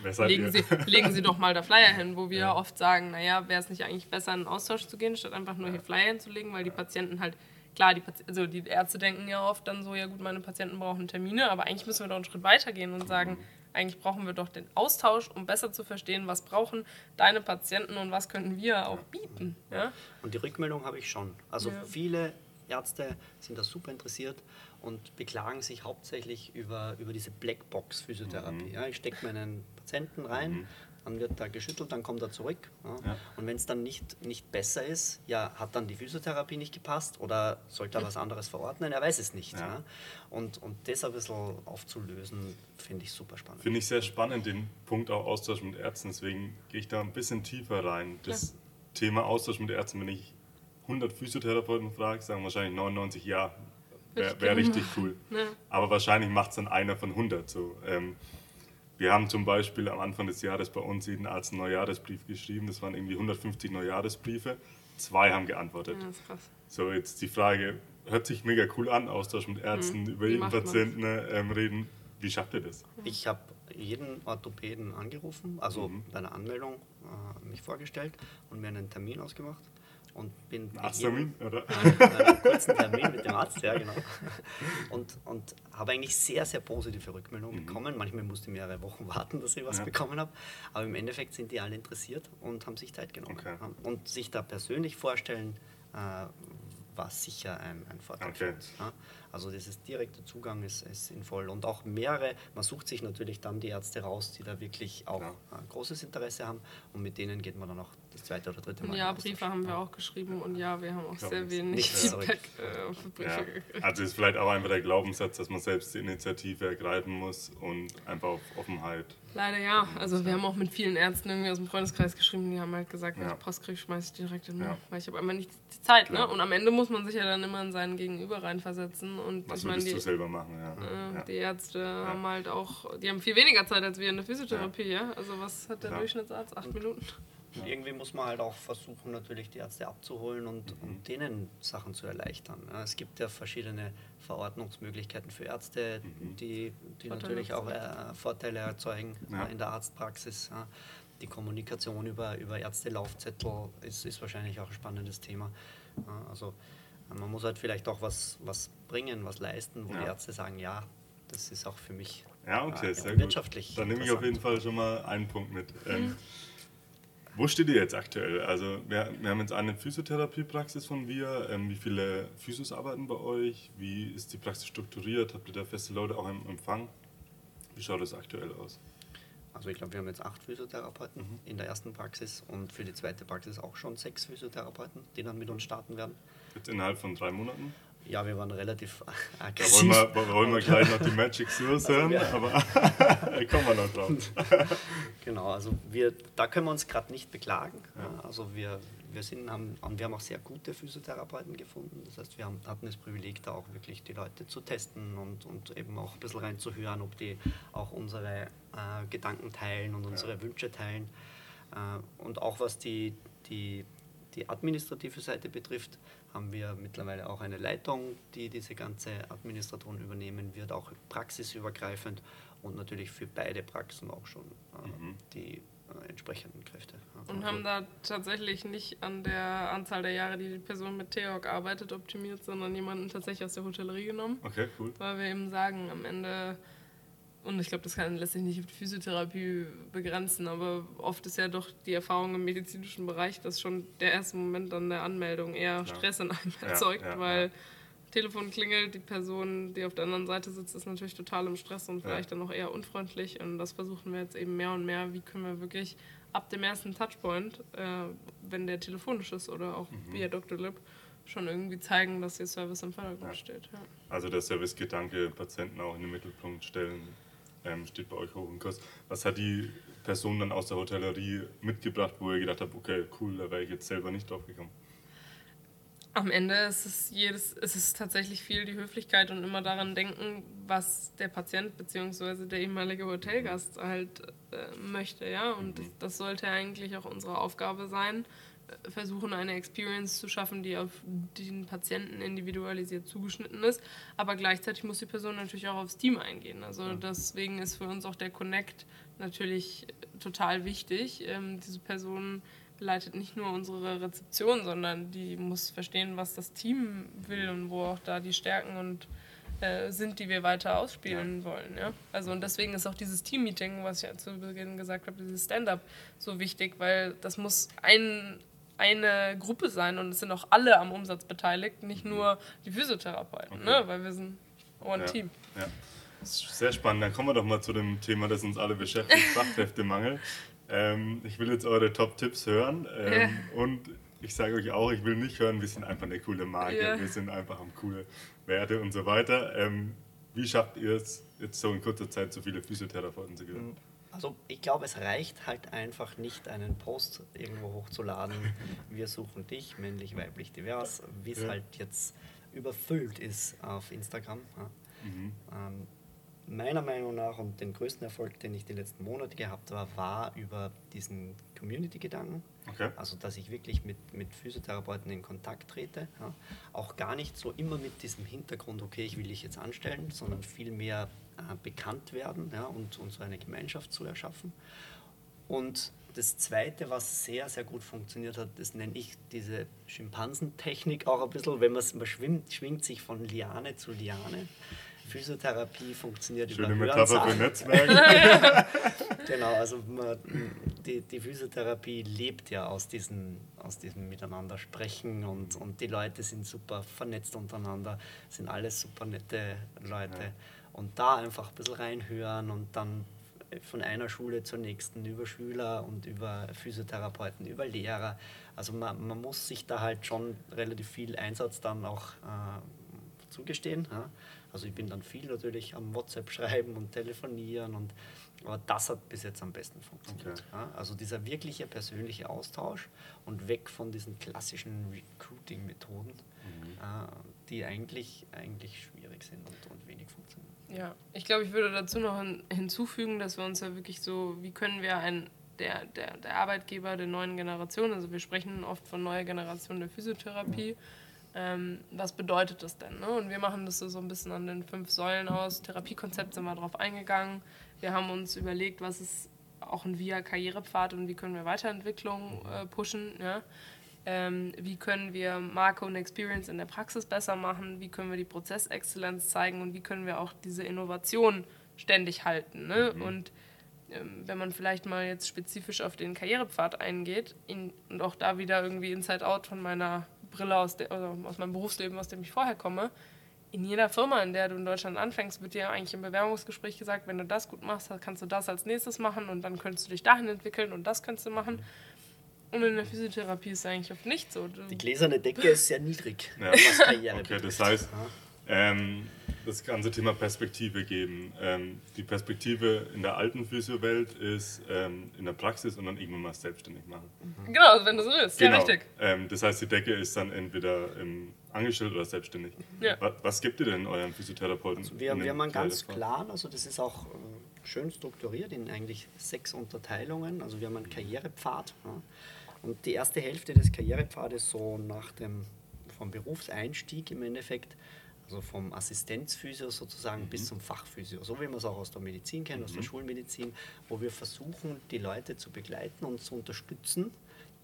also legen? Sie, legen Sie doch mal da Flyer hin, wo wir Ja. oft sagen, naja, wäre es nicht eigentlich besser, in den Austausch zu gehen, statt einfach nur hier Flyer hinzulegen, weil die Patienten halt, klar, die, Pati also die Ärzte denken ja oft dann so, ja gut, meine Patienten brauchen Termine, aber eigentlich müssen wir doch einen Schritt weiter gehen und sagen, eigentlich brauchen wir doch den Austausch, um besser zu verstehen, was brauchen deine Patienten und was können wir auch bieten. Ja? Und die Rückmeldung habe ich schon. Also Ja. viele Ärzte sind da super interessiert und beklagen sich hauptsächlich über, über diese Blackbox-Physiotherapie. Ja, ich stecke meinen Patienten rein, dann wird da geschüttelt, dann kommt er zurück. Ja. Ja. Und wenn es dann nicht, nicht besser ist, ja, hat dann die Physiotherapie nicht gepasst oder sollte er was anderes verordnen? Er weiß es nicht. Ja. Ja. Und, und das ein bisschen aufzulösen, finde ich super spannend. Finde ich sehr spannend, den Punkt auch Austausch mit Ärzten. Deswegen gehe ich da ein bisschen tiefer rein. Das Thema Austausch mit Ärzten, wenn ich 100 Physiotherapeuten frage, sagen wahrscheinlich 99 ja. Wäre wär richtig cool. Ja. Aber wahrscheinlich macht es dann einer von 100 so. Ähm, wir haben zum Beispiel am Anfang des Jahres bei uns jeden Arzt einen Neujahresbrief geschrieben. Das waren irgendwie 150 Neujahresbriefe. Zwei haben geantwortet. Ja, das ist krass. So, jetzt die Frage, hört sich mega cool an, Austausch mit Ärzten, über Wie jeden? Patienten ähm, reden. Wie schafft ihr das? Ich habe jeden Orthopäden angerufen, also bei einer Anmeldung äh, mich vorgestellt und mir einen Termin ausgemacht und bin Arzttermin, oder? einen kurzen Termin mit dem Arzt, ja genau. Und, und habe eigentlich sehr, sehr positive Rückmeldungen bekommen. Manchmal musste ich mehrere Wochen warten, dass ich was Mhm. Ja. bekommen habe. Aber im Endeffekt sind die alle interessiert und haben sich Zeit genommen. Okay. Und sich da persönlich vorstellen, äh, war sicher ein, ein Vorteil für Okay. uns. Ja. Also dieses direkte Zugang ist, ist sinnvoll. Und auch mehrere, man sucht sich natürlich dann die Ärzte raus, die da wirklich auch Ja. äh, großes Interesse haben und mit denen geht man dann auch das zweite oder dritte Mal. Und ja, Briefe haben wir auch geschrieben und ja, wir haben auch sehr wenig Nicht Feedback äh, auf die Ja. Briefe gekriegt. Also ist vielleicht auch einfach der Glaubenssatz, dass man selbst die Initiative ergreifen muss und einfach auf Offenheit. Leider ja. Also wir haben auch mit vielen Ärzten irgendwie aus dem Freundeskreis geschrieben, die haben halt gesagt, wenn Ja. ich Post kriege, schmeiße ich die direkt in den Ja. Müll. Weil ich habe einfach nicht die Zeit, ne? Und am Ende muss man sich ja dann immer in seinen Gegenüber reinversetzen. Und Was ich meine, würdest du die, selber machen? Ja. äh, ja. die Ärzte haben halt auch, die haben viel weniger Zeit als wir in der Physiotherapie, ja. Also was hat der Ja. Durchschnittsarzt? Acht Minuten? Irgendwie muss man halt auch versuchen, natürlich die Ärzte abzuholen und, und denen Sachen zu erleichtern. Ja, es gibt ja verschiedene Verordnungsmöglichkeiten für Ärzte, die, die Vorteile natürlich auch äh, Vorteile erzeugen Ja. äh, in der Arztpraxis. Ja. Die Kommunikation über, über Ärztelaufzettel ist, ist wahrscheinlich auch ein spannendes Thema. Ja, also äh, man muss halt vielleicht auch was, was bringen, was leisten, wo Ja. die Ärzte sagen, ja, das ist auch für mich Ja, okay, äh, sehr gut. wirtschaftlich. Dann nehme ich auf jeden Fall schon mal einen Punkt mit. Ähm, wo steht ihr jetzt aktuell? Also wir, wir haben jetzt eine Physiotherapiepraxis von wir. Ähm, wie viele Physios arbeiten bei euch? Wie ist die Praxis strukturiert? Habt ihr da feste Leute auch im Empfang? Wie schaut es aktuell aus? Also ich glaube, wir haben jetzt acht Physiotherapeuten Mhm. in der ersten Praxis und für die zweite Praxis auch schon sechs Physiotherapeuten, die dann mit uns starten werden. Jetzt innerhalb von drei Monaten? Ja, wir waren relativ Da aggressiv. wollen wir, wollen- wir gleich noch die Magic Source hören, wir- aber da kommen wir noch drauf. Genau, also wir, da können wir uns gerade nicht beklagen. Also wir, wir, sind, haben, wir haben auch sehr gute Physiotherapeuten gefunden. Das heißt, wir haben, hatten das Privileg, da auch wirklich die Leute zu testen und, und eben auch ein bisschen reinzuhören, ob die auch unsere äh, Gedanken teilen und unsere Wünsche teilen. Äh, und auch was die, die, die administrative Seite betrifft, haben wir mittlerweile auch eine Leitung, die diese ganze Administration übernehmen wird, auch praxisübergreifend und natürlich für beide Praxen auch schon äh, die äh, entsprechenden Kräfte. Und Also- haben da tatsächlich nicht an der Anzahl der Jahre, die die Person mit Theorg arbeitet, optimiert, sondern jemanden tatsächlich aus der Hotellerie genommen. Okay, cool. Weil wir eben sagen, am Ende, und ich glaube, das kann, lässt sich nicht auf die Physiotherapie begrenzen, aber oft ist ja doch die Erfahrung im medizinischen Bereich, dass schon der erste Moment an der Anmeldung eher Klar. Stress in einem Ja, erzeugt, ja, weil ja. Telefon klingelt, die Person, die auf der anderen Seite sitzt, ist natürlich total im Stress und Ja. vielleicht dann auch eher unfreundlich. Und das versuchen wir jetzt eben mehr und mehr. Wie können wir wirklich ab dem ersten Touchpoint, äh, wenn der telefonisch ist oder auch Mhm. via Dr. Lip, schon irgendwie zeigen, dass der Service im Vordergrund Ja. steht. Ja. Also der Servicegedanke, Patienten auch in den Mittelpunkt stellen, ähm, steht bei euch hoch im Kurs. Was hat die Person dann aus der Hotellerie mitgebracht, wo ihr gedacht habt, okay, cool, da wäre ich jetzt selber nicht drauf gekommen? Am Ende ist es jedes, ist es tatsächlich viel die Höflichkeit und immer daran denken, was der Patient bzw. der ehemalige Hotelgast halt äh, möchte, ja. Und das, das sollte eigentlich auch unsere Aufgabe sein, versuchen eine Experience zu schaffen, die auf den Patienten individualisiert zugeschnitten ist. Aber gleichzeitig muss die Person natürlich auch aufs Team eingehen. Also deswegen ist für uns auch der Connect natürlich total wichtig. Ähm, diese Person leitet nicht nur unsere Rezeption, sondern die muss verstehen, was das Team will und wo auch da die Stärken und äh, sind, die wir weiter ausspielen wollen. Ja? Also und deswegen ist auch dieses Team-Meeting, was ich ja zu Beginn gesagt habe, dieses Stand-up so wichtig, weil das muss ein, eine Gruppe sein und es sind auch alle am Umsatz beteiligt, nicht nur die Physiotherapeuten, Okay. ne? weil wir sind One ja. Team. Ja. Sehr spannend. Dann kommen wir doch mal zu dem Thema, das uns alle beschäftigt, Fachkräftemangel. Ähm, ich will jetzt eure Top-Tipps hören. Ähm, Und ich sage euch auch, ich will nicht hören, wir sind einfach eine coole Marke, Ja. wir sind einfach am coole Werte und so weiter. Ähm, wie schafft ihr es, jetzt so in kurzer Zeit so viele Physiotherapeuten zu gewinnen? Also ich glaube, es reicht halt einfach nicht, einen Post irgendwo hochzuladen. Wir suchen dich, männlich, weiblich, divers, wie es Ja. halt jetzt überfüllt ist auf Instagram. Mhm. Ähm, meiner Meinung nach und den größten Erfolg, den ich die letzten Monate gehabt habe, war über diesen Community-Gedanken. Okay. Also, dass ich wirklich mit, mit Physiotherapeuten in Kontakt trete. Ja. Auch gar nicht so immer mit diesem Hintergrund, okay, ich will dich jetzt anstellen, sondern vielmehr äh, bekannt werden ja, und, und so eine Gemeinschaft zu erschaffen. Und das Zweite, was sehr, sehr gut funktioniert hat, das nenne ich diese Schimpansentechnik auch ein bisschen, wenn man's- man schwimmt, schwingt sich von Liane zu Liane. Physiotherapie funktioniert Schöne über Metapher für. Genau, also man, die, die Physiotherapie lebt ja aus, diesen, aus diesem Miteinander sprechen und, und die Leute sind super vernetzt untereinander, sind alles super nette Leute. Und da einfach ein bisschen reinhören und dann von einer Schule zur nächsten, über Schüler und über Physiotherapeuten, über Lehrer. Also man, man muss sich da halt schon relativ viel Einsatz dann auch äh, zugestehen. Ja? Also ich bin dann viel natürlich am WhatsApp schreiben und telefonieren und aber das hat bis jetzt am besten funktioniert. Okay. Ja? Also dieser wirkliche persönliche Austausch und weg von diesen klassischen Recruiting-Methoden, äh, die eigentlich, eigentlich schwierig sind und, und wenig funktionieren. Ja, ich glaube, ich würde dazu noch hin, hinzufügen, dass wir uns ja wirklich so, wie können wir ein, der, der, der Arbeitgeber der neuen Generation, also wir sprechen oft von neuer Generation der Physiotherapie, ähm, was bedeutet das denn? Ne? Und wir machen das so, so ein bisschen an den fünf Säulen aus. Therapiekonzept sind wir drauf eingegangen. Wir haben uns überlegt, was ist auch ein VIA-Karrierepfad und wie können wir Weiterentwicklung äh, pushen. Ja? Ähm, wie können wir Marke und Experience in der Praxis besser machen? Wie können wir die Prozessexzellenz zeigen und wie können wir auch diese Innovation ständig halten? Ne? Und ähm, wenn man vielleicht mal jetzt spezifisch auf den Karrierepfad eingeht in, und auch da wieder irgendwie Inside Out von meiner Brille aus, der, also aus meinem Berufsleben, aus dem ich vorher komme, in jeder Firma, in der du in Deutschland anfängst, wird dir eigentlich im Bewerbungsgespräch gesagt, wenn du das gut machst, kannst du das als nächstes machen und dann könntest du dich dahin entwickeln und das könntest du machen. Und in der Physiotherapie ist es eigentlich oft nicht so. Die gläserne Decke ist sehr niedrig, Ja. Okay, das heißt, ähm, das ganze Thema Perspektive geben. Ähm, die Perspektive in der alten Physiowelt ist ähm, in der Praxis und dann irgendwann mal selbstständig machen. genau, wenn du so willst. Ja, richtig. Ähm, das heißt, die Decke ist dann entweder ähm, angestellt oder selbstständig. Ja. Was, was gibt ihr denn euren Physiotherapeuten? Also wir, wir haben einen ganz klaren, also das ist auch äh, schön strukturiert in eigentlich sechs Unterteilungen. Also wir haben einen Karrierepfad. Ja. Und die erste Hälfte des Karrierepfades so nach dem vom Berufseinstieg im Endeffekt, also vom Assistenzphysio sozusagen bis zum Fachphysio, so wie man es auch aus der Medizin kennt, aus der Schulmedizin, wo wir versuchen, die Leute zu begleiten und zu unterstützen,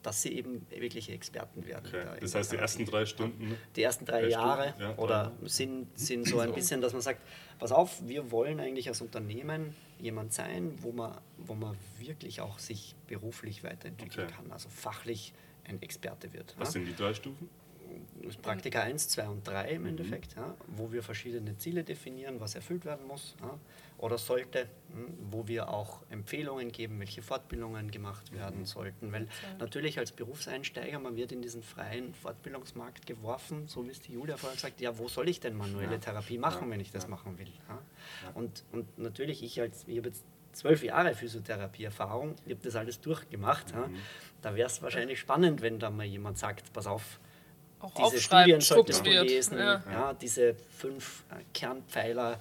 dass sie eben wirkliche Experten werden. Okay. da Das heißt, die ersten drei Stunden. Die ersten drei Drei Jahre Stunden, ja, oder drei. sind, sind so ein bisschen, dass man sagt, pass auf, wir wollen eigentlich als Unternehmen jemand sein, wo man, wo man wirklich auch sich beruflich weiterentwickeln Okay. kann, also fachlich ein Experte wird. Was ja. sind die drei Stufen? Praktika 1, 2 und 3 Mhm. im Endeffekt, ja, wo wir verschiedene Ziele definieren, was erfüllt werden muss ja, oder sollte, hm, wo wir auch Empfehlungen geben, welche Fortbildungen gemacht Mhm. werden sollten. Weil natürlich als Berufseinsteiger, man wird in diesen freien Fortbildungsmarkt geworfen, so wie es die Julia vorher gesagt hat, ja, wo soll ich denn manuelle. Therapie machen, wenn ich das machen will? Und, und natürlich, ich als, ich habe jetzt zwölf Jahre Physiotherapie-Erfahrung, ich habe das alles durchgemacht. Mhm. Da wäre es wahrscheinlich spannend, wenn da mal jemand sagt, pass auf, Auch diese Studien solltest du lesen, Ja. ja. diese fünf äh, Kernpfeiler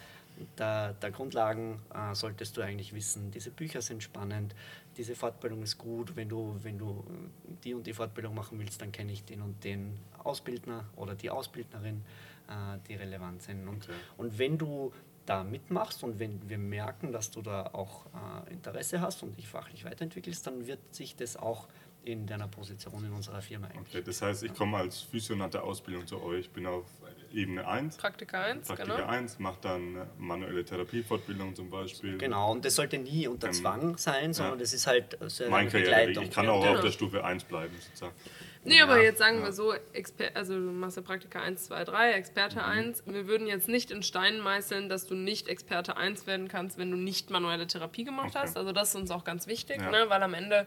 der, der Grundlagen äh, solltest du eigentlich wissen. Diese Bücher sind spannend, diese Fortbildung ist gut. Wenn du, wenn du äh, die und die Fortbildung machen willst, dann kenne ich den und den Ausbildner oder die Ausbildnerin, äh, die relevant sind. Und, Okay. und wenn du da mitmachst und wenn wir merken, dass du da auch äh, Interesse hast und dich fachlich weiterentwickelst, dann wird sich das auch in deiner Position in unserer Firma eigentlich Okay, das heißt, ich komme als Physio nach der Ausbildung zu euch, bin auf Ebene 1, Praktika 1, Praktika genau. 1, mache dann äh, manuelle Therapiefortbildung zum Beispiel. Genau, und das sollte nie unter Ähm, Zwang sein, sondern ja. das ist halt so eine Mein. Begleitung. Ich kann Ja, auch genau. auf der Stufe 1 bleiben, sozusagen. Nee, aber Ja, jetzt sagen ja. wir so, Exper also du machst ja Praktika 1, 2, 3, Experte 1. Wir würden jetzt nicht in Stein meißeln, dass du nicht Experte 1 werden kannst, wenn du nicht manuelle Therapie gemacht Okay. hast. Also das ist uns auch ganz wichtig, Ja. ne? weil am Ende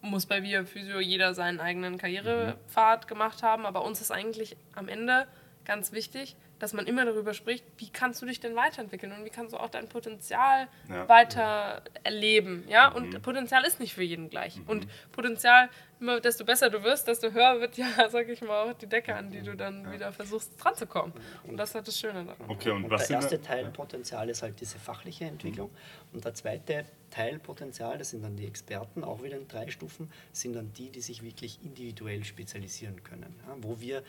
muss bei Via Physio jeder seinen eigenen Karrierepfad gemacht haben. Aber uns ist eigentlich am Ende ganz wichtig, dass man immer darüber spricht, wie kannst du dich denn weiterentwickeln und wie kannst du auch dein Potenzial Ja. weiter erleben. Ja? Mhm. Und Potenzial ist nicht für jeden gleich. Und Potenzial, immer desto besser du wirst, desto höher wird ja, sag ich mal, auch die Decke, an die du dann wieder versuchst dran zu kommen. Und das ist das Schöne daran. Okay, und, Und was der erste Teil Potenzial ist halt diese fachliche Entwicklung. Und der zweite Teil Potenzial, das sind dann die Experten, auch wieder in drei Stufen, sind dann die, die sich wirklich individuell spezialisieren können. Ja, wo wir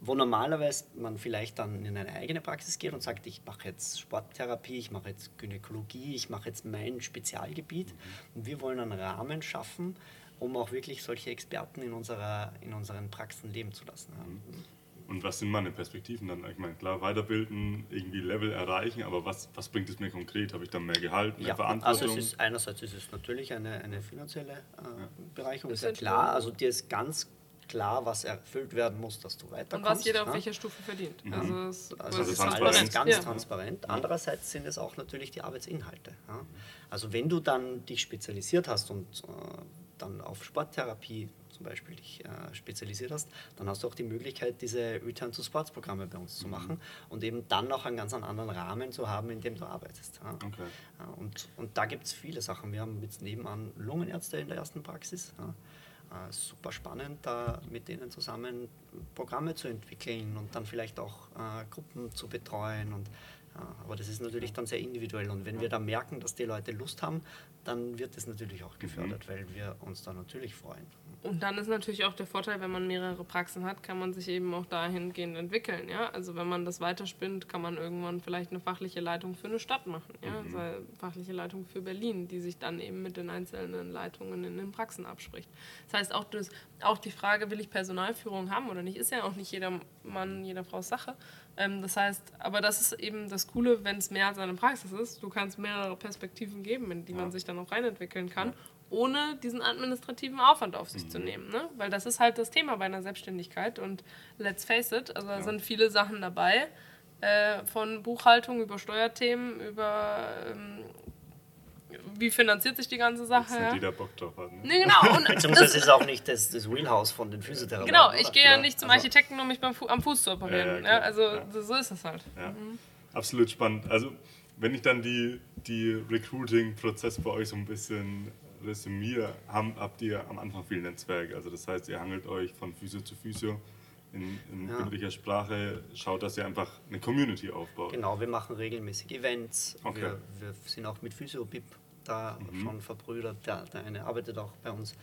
wo normalerweise man vielleicht dann in eine eigene Praxis geht und sagt, ich mache jetzt Sporttherapie, ich mache jetzt Gynäkologie, ich mache jetzt mein Spezialgebiet. Und wir wollen einen Rahmen schaffen, um auch wirklich solche Experten in, unserer, in unseren Praxen leben zu lassen. Ja. Und was sind meine Perspektiven dann? Ich meine, klar, weiterbilden, irgendwie Level erreichen, aber was, was bringt es mir konkret? Habe ich dann mehr Gehalt, mehr Ja, Verantwortung? also es ist, einerseits ist es natürlich eine, eine finanzielle äh, Bereicherung, ist ja klar. Also dir ist ganz klar, was erfüllt werden muss, dass du weiterkommst. Und was jeder auf ne? welcher Stufe verdient. Also, es, Also es das ist transparent. ganz Ja. transparent. Andererseits sind es auch natürlich die Arbeitsinhalte. Ja. Also wenn du dann dich spezialisiert hast und äh, dann auf Sporttherapie zum Beispiel dich äh, spezialisiert hast, dann hast du auch die Möglichkeit, diese Return to Sports Programme bei uns zu machen und eben dann auch einen ganz anderen Rahmen zu haben, in dem du arbeitest. Ja. Okay. Ja, und, und da gibt es viele Sachen. Wir haben jetzt nebenan Lungenärzte in der ersten Praxis. Ja. Äh, super spannend, da mit denen zusammen Programme zu entwickeln und dann vielleicht auch äh, Gruppen zu betreuen. Und, ja, aber das ist natürlich dann sehr individuell. Und wenn wir da merken, dass die Leute Lust haben, dann wird das natürlich auch gefördert, weil wir uns da natürlich freuen. Und dann ist natürlich auch der Vorteil, wenn man mehrere Praxen hat, kann man sich eben auch dahingehend entwickeln. Ja? Also wenn man das weiterspinnt, kann man irgendwann vielleicht eine fachliche Leitung für eine Stadt machen. Ja? Also eine fachliche Leitung für Berlin, die sich dann eben mit den einzelnen Leitungen in den Praxen abspricht. Das heißt, auch, das, auch die Frage, will ich Personalführung haben oder nicht, ist ja auch nicht jeder Mann, jeder Frau Sache. Ähm, das heißt, aber das ist eben das Coole, wenn es mehr als eine Praxis ist. Du kannst mehrere Perspektiven geben, in die man sich dann auch reinentwickeln kann ohne diesen administrativen Aufwand auf sich zu nehmen. Ne? Weil das ist halt das Thema bei einer Selbstständigkeit. Und let's face it, also da sind viele Sachen dabei, äh, von Buchhaltung über Steuerthemen, über ähm, wie finanziert sich die ganze Sache. Dass Ja? jeder Bock drauf hat. Ne? Nee, genau. Und Beziehungsweise das, ist es auch nicht das, das Wheelhouse von den Physiotherapeuten. genau, ich gehe ja nicht zum also- Architekten, um mich beim Fu am Fuß zu operieren. Ja, Ja, ja, klar. also Ja. so ist es halt. Ja. Absolut spannend. Also, wenn ich dann die, die Recruiting-Prozess bei euch so ein bisschen resümiere, haben, habt ihr am Anfang viel Netzwerk. Also, das heißt, ihr hangelt euch von Physio zu Physio in, in Ja. Sprache, schaut, dass ihr einfach eine Community aufbaut. Genau, wir machen regelmäßig Events. Okay. Wir, wir sind auch mit PhysioBip da Mhm. schon verbrüdert. Der, der eine arbeitet auch bei uns.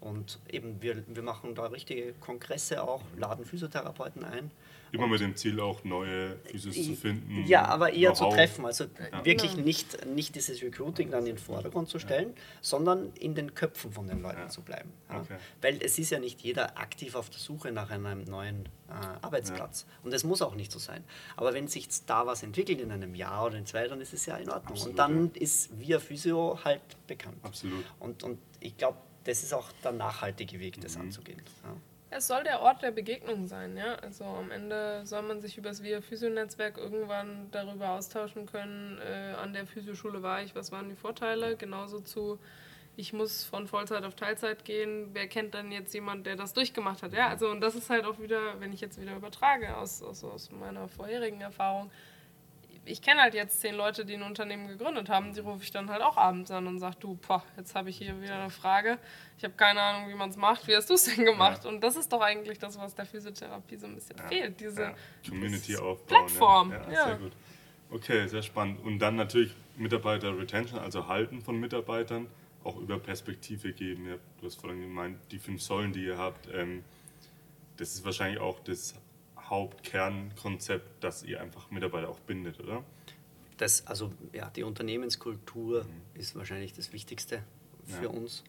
Und eben, wir, wir machen da richtige Kongresse auch, laden Physiotherapeuten ein. Immer mit dem Ziel, auch neue Physios zu finden. Ja, aber eher zu treffen. Also Ja. wirklich nicht, nicht dieses Recruiting dann in den Vordergrund zu stellen, sondern in den Köpfen von den Leuten Ja. zu bleiben. Ja. Okay. Weil es ist ja nicht jeder aktiv auf der Suche nach einem neuen äh, Arbeitsplatz. Und es muss auch nicht so sein. Aber wenn sich da was entwickelt in einem Jahr oder in zwei, dann ist es ja in Ordnung. Absolut, und dann ja. ist Via Physio halt bekannt. Absolut. Und, und ich glaube, das ist auch der nachhaltige Weg, das Mhm. anzugehen. Es soll der Ort der Begegnung sein, ja. Also am Ende soll man sich über das Via Physio-Netzwerk irgendwann darüber austauschen können. Äh, an der Physioschule war ich, was waren die Vorteile? Genauso zu, ich muss von Vollzeit auf Teilzeit gehen. Wer kennt dann jetzt jemand, der das durchgemacht hat? Ja, also und das ist halt auch wieder, wenn ich jetzt wieder übertrage aus, aus, aus meiner vorherigen Erfahrung. Ich kenne halt jetzt zehn Leute, die ein Unternehmen gegründet haben, die rufe ich dann halt auch abends an und sage, du, boah, jetzt habe ich hier wieder eine Frage. Ich habe keine Ahnung, wie man es macht. Wie hast du es denn gemacht? Ja. Und das ist doch eigentlich das, was der Physiotherapie so ein bisschen fehlt. Diese ja. Community aufbauen. Plattform, Ja. Ja, ja. sehr gut. Okay, sehr spannend. Und dann natürlich Mitarbeiter-Retention, also Halten von Mitarbeitern, auch über Perspektive geben. Ja, du hast vorhin gemeint, die fünf Säulen, die ihr habt, ähm, das ist wahrscheinlich auch das Hauptkernkonzept, dass ihr einfach Mitarbeiter auch bindet, oder? Das, also ja, die Unternehmenskultur ist wahrscheinlich das Wichtigste für Mhm. Ja. uns.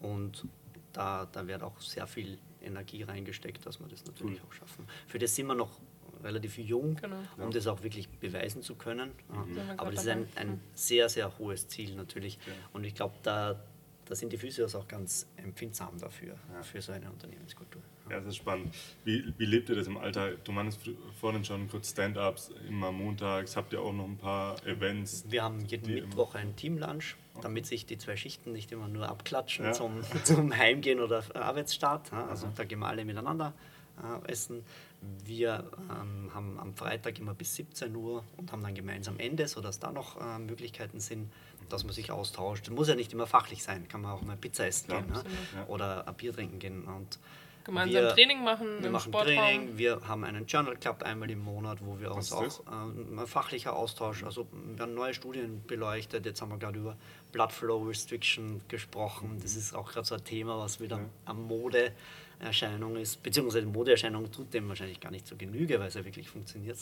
Und da, da wird auch sehr viel Energie reingesteckt, dass wir das natürlich auch schaffen. Für das sind wir noch relativ jung, Genau. um das auch wirklich beweisen zu können. Ja. Mhm. Aber das ist ein, ein sehr, sehr hohes Ziel natürlich. Ja. Und ich glaube, da, da sind die Physios auch ganz empfindsam dafür, für so eine Unternehmenskultur. Ja, das ist spannend. Wie, wie lebt ihr das im Alltag? Du meinst vorhin schon kurz Stand-Ups, immer montags. Habt ihr auch noch ein paar Events? Wir haben jeden Mittwoch ein Teamlunch, damit sich die zwei Schichten nicht immer nur abklatschen Ja. zum, zum Heimgehen oder Arbeitsstart. ja. Also da gehen wir alle miteinander äh, essen. Wir ähm, haben am Freitag immer bis 17 Uhr und haben dann gemeinsam Ende, sodass da noch äh, Möglichkeiten sind, dass man sich austauscht. Muss ja nicht immer fachlich sein, kann man auch mal Pizza essen Klar, gehen ne? ja. oder ein Bier trinken gehen. Und gemeinsam wir- Training machen wir im machen Sportraum. Training, wir haben einen Journal Club einmal im Monat, wo wir uns auch ein fachlicher Austausch, also wir haben neue Studien beleuchtet, jetzt haben wir gerade über Blood Flow Restriction gesprochen, das ist auch gerade so ein Thema, was wieder am Modeerscheinung ist, beziehungsweise Modeerscheinung tut dem wahrscheinlich gar nicht so Genüge, weil es ja wirklich funktioniert.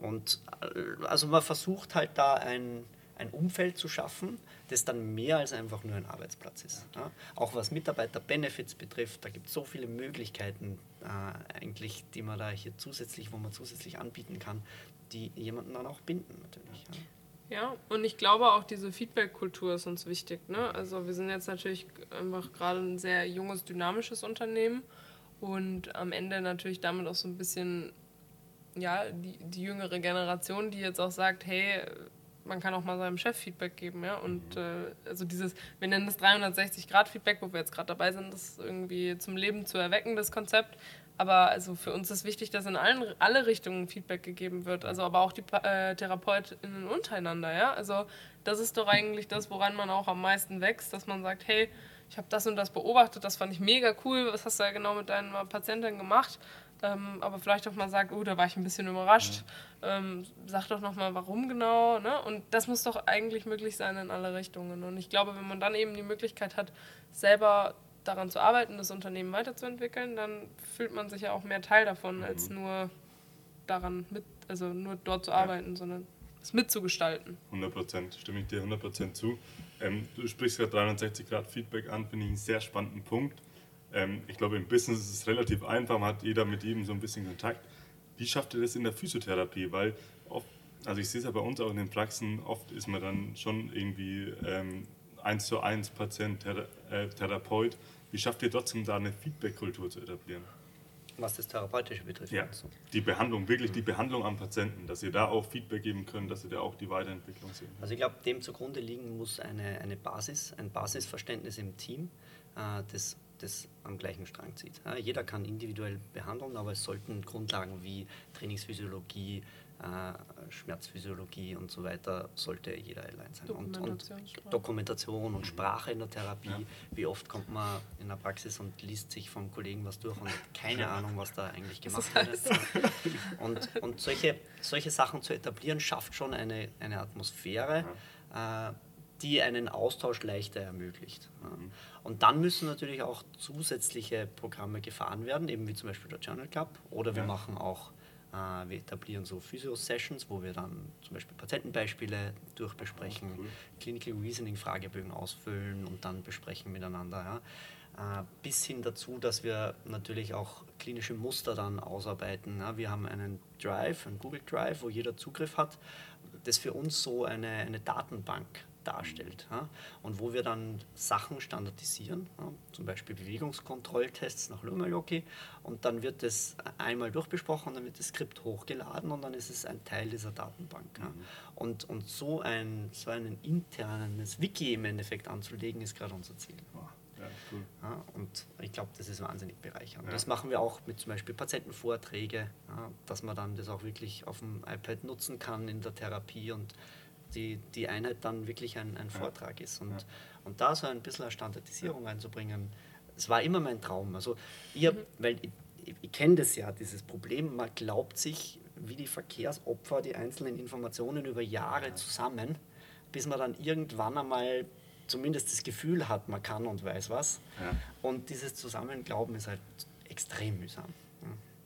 Und äh, also man versucht halt da ein, ein Umfeld zu schaffen, das dann mehr als einfach nur ein Arbeitsplatz ist. Ja. Auch was Mitarbeiter-Benefits betrifft, da gibt es so viele Möglichkeiten äh, eigentlich, die man da hier zusätzlich, wo man zusätzlich anbieten kann, die jemanden dann auch binden natürlich. Ja. Ja, und ich glaube auch diese Feedback-Kultur ist uns wichtig. Ne? Also wir sind jetzt natürlich einfach gerade ein sehr junges, dynamisches Unternehmen und am Ende natürlich damit auch so ein bisschen ja, die, die jüngere Generation, die jetzt auch sagt, hey, man kann auch mal seinem Chef Feedback geben, ja. Und äh, also dieses, wir nennen das 360-Grad-Feedback, wo wir jetzt gerade dabei sind, das irgendwie zum Leben zu erwecken, das Konzept. Aber also für uns ist wichtig, dass in allen, alle Richtungen Feedback gegeben wird. Also aber auch die äh, TherapeutInnen untereinander, ja. Also das ist doch eigentlich das, woran man auch am meisten wächst, dass man sagt, hey, ich habe das und das beobachtet, das fand ich mega cool, was hast du ja genau mit deinen Patientin gemacht? Ähm, aber vielleicht auch mal sagt, oh, da war ich ein bisschen überrascht. Ja. Ähm, sag doch nochmal, warum genau. Ne? Und das muss doch eigentlich möglich sein in alle Richtungen. Und ich glaube, wenn man dann eben die Möglichkeit hat, selber daran zu arbeiten, das Unternehmen weiterzuentwickeln, dann fühlt man sich ja auch mehr Teil davon, mhm. als nur daran mit, also nur dort zu arbeiten, ja. sondern es mitzugestalten. 100 Prozent, stimme ich dir 100 Prozent zu. Ähm, du sprichst gerade 360 Grad Feedback an, finde ich einen sehr spannenden Punkt. Ähm, ich glaube, im Business ist es relativ einfach, man hat jeder mit jedem so ein bisschen Kontakt. Wie schafft ihr das in der Physiotherapie? Weil oft, also ich sehe es ja bei uns auch in den Praxen, oft ist man dann schon irgendwie ähm, eins zu eins Patient, Thera äh, Therapeut. Wie schafft ihr trotzdem da eine Feedback-Kultur zu etablieren? Was das Therapeutische betrifft. Ja, also. die Behandlung, wirklich die Behandlung am Patienten, dass ihr da auch Feedback geben könnt, dass ihr da auch die Weiterentwicklung sehen. Also ich glaube, dem zugrunde liegen muss eine, eine Basis, ein Basisverständnis im Team, äh, das das am gleichen Strang zieht. Ja, jeder kann individuell behandeln, aber es sollten Grundlagen wie Trainingsphysiologie, äh, Schmerzphysiologie und so weiter, sollte jeder allein sein. Dokumentation und, und Dokumentation und Sprache in der Therapie. Ja. Wie oft kommt man in der Praxis und liest sich vom Kollegen was durch und hat keine Ahnung, was da eigentlich gemacht wird. Und, und solche, solche Sachen zu etablieren, schafft schon eine, eine Atmosphäre. Ja. Äh, die einen Austausch leichter ermöglicht. Mhm. Und dann müssen natürlich auch zusätzliche Programme gefahren werden, eben wie zum Beispiel der Journal Club. Oder wir ja. machen auch, äh, wir etablieren so Physio-Sessions, wo wir dann zum Beispiel Patientenbeispiele durchbesprechen, oh, cool. Clinical Reasoning Fragebögen ausfüllen und dann besprechen miteinander. Ja. Äh, bis hin dazu, dass wir natürlich auch klinische Muster dann ausarbeiten. Ja. Wir haben einen Drive, einen Google Drive, wo jeder Zugriff hat. Das ist für uns so eine, eine Datenbank darstellt. Und wo wir dann Sachen standardisieren, zum Beispiel Bewegungskontrolltests nach Lumaloki und dann wird das einmal durchbesprochen, dann wird das Skript hochgeladen und dann ist es ein Teil dieser Datenbank. Mhm. Und, und so ein so ein internes Wiki im Endeffekt anzulegen, ist gerade unser Ziel. Ja, cool. ja, und ich glaube, das ist wahnsinnig bereichernd. Ja. Das machen wir auch mit zum Beispiel Patientenvorträge, ja, dass man dann das auch wirklich auf dem iPad nutzen kann in der Therapie und die, die Einheit dann wirklich ein, ein Vortrag ist. Und, ja. und da so ein bisschen eine Standardisierung einzubringen, es war immer mein Traum. Also ich, hab, mhm. weil ich, ich, ich kenne das ja, dieses Problem, man glaubt sich wie die Verkehrsopfer die einzelnen Informationen über Jahre zusammen, bis man dann irgendwann einmal zumindest das Gefühl hat, man kann und weiß was. Ja. Und dieses Zusammenglauben ist halt extrem mühsam.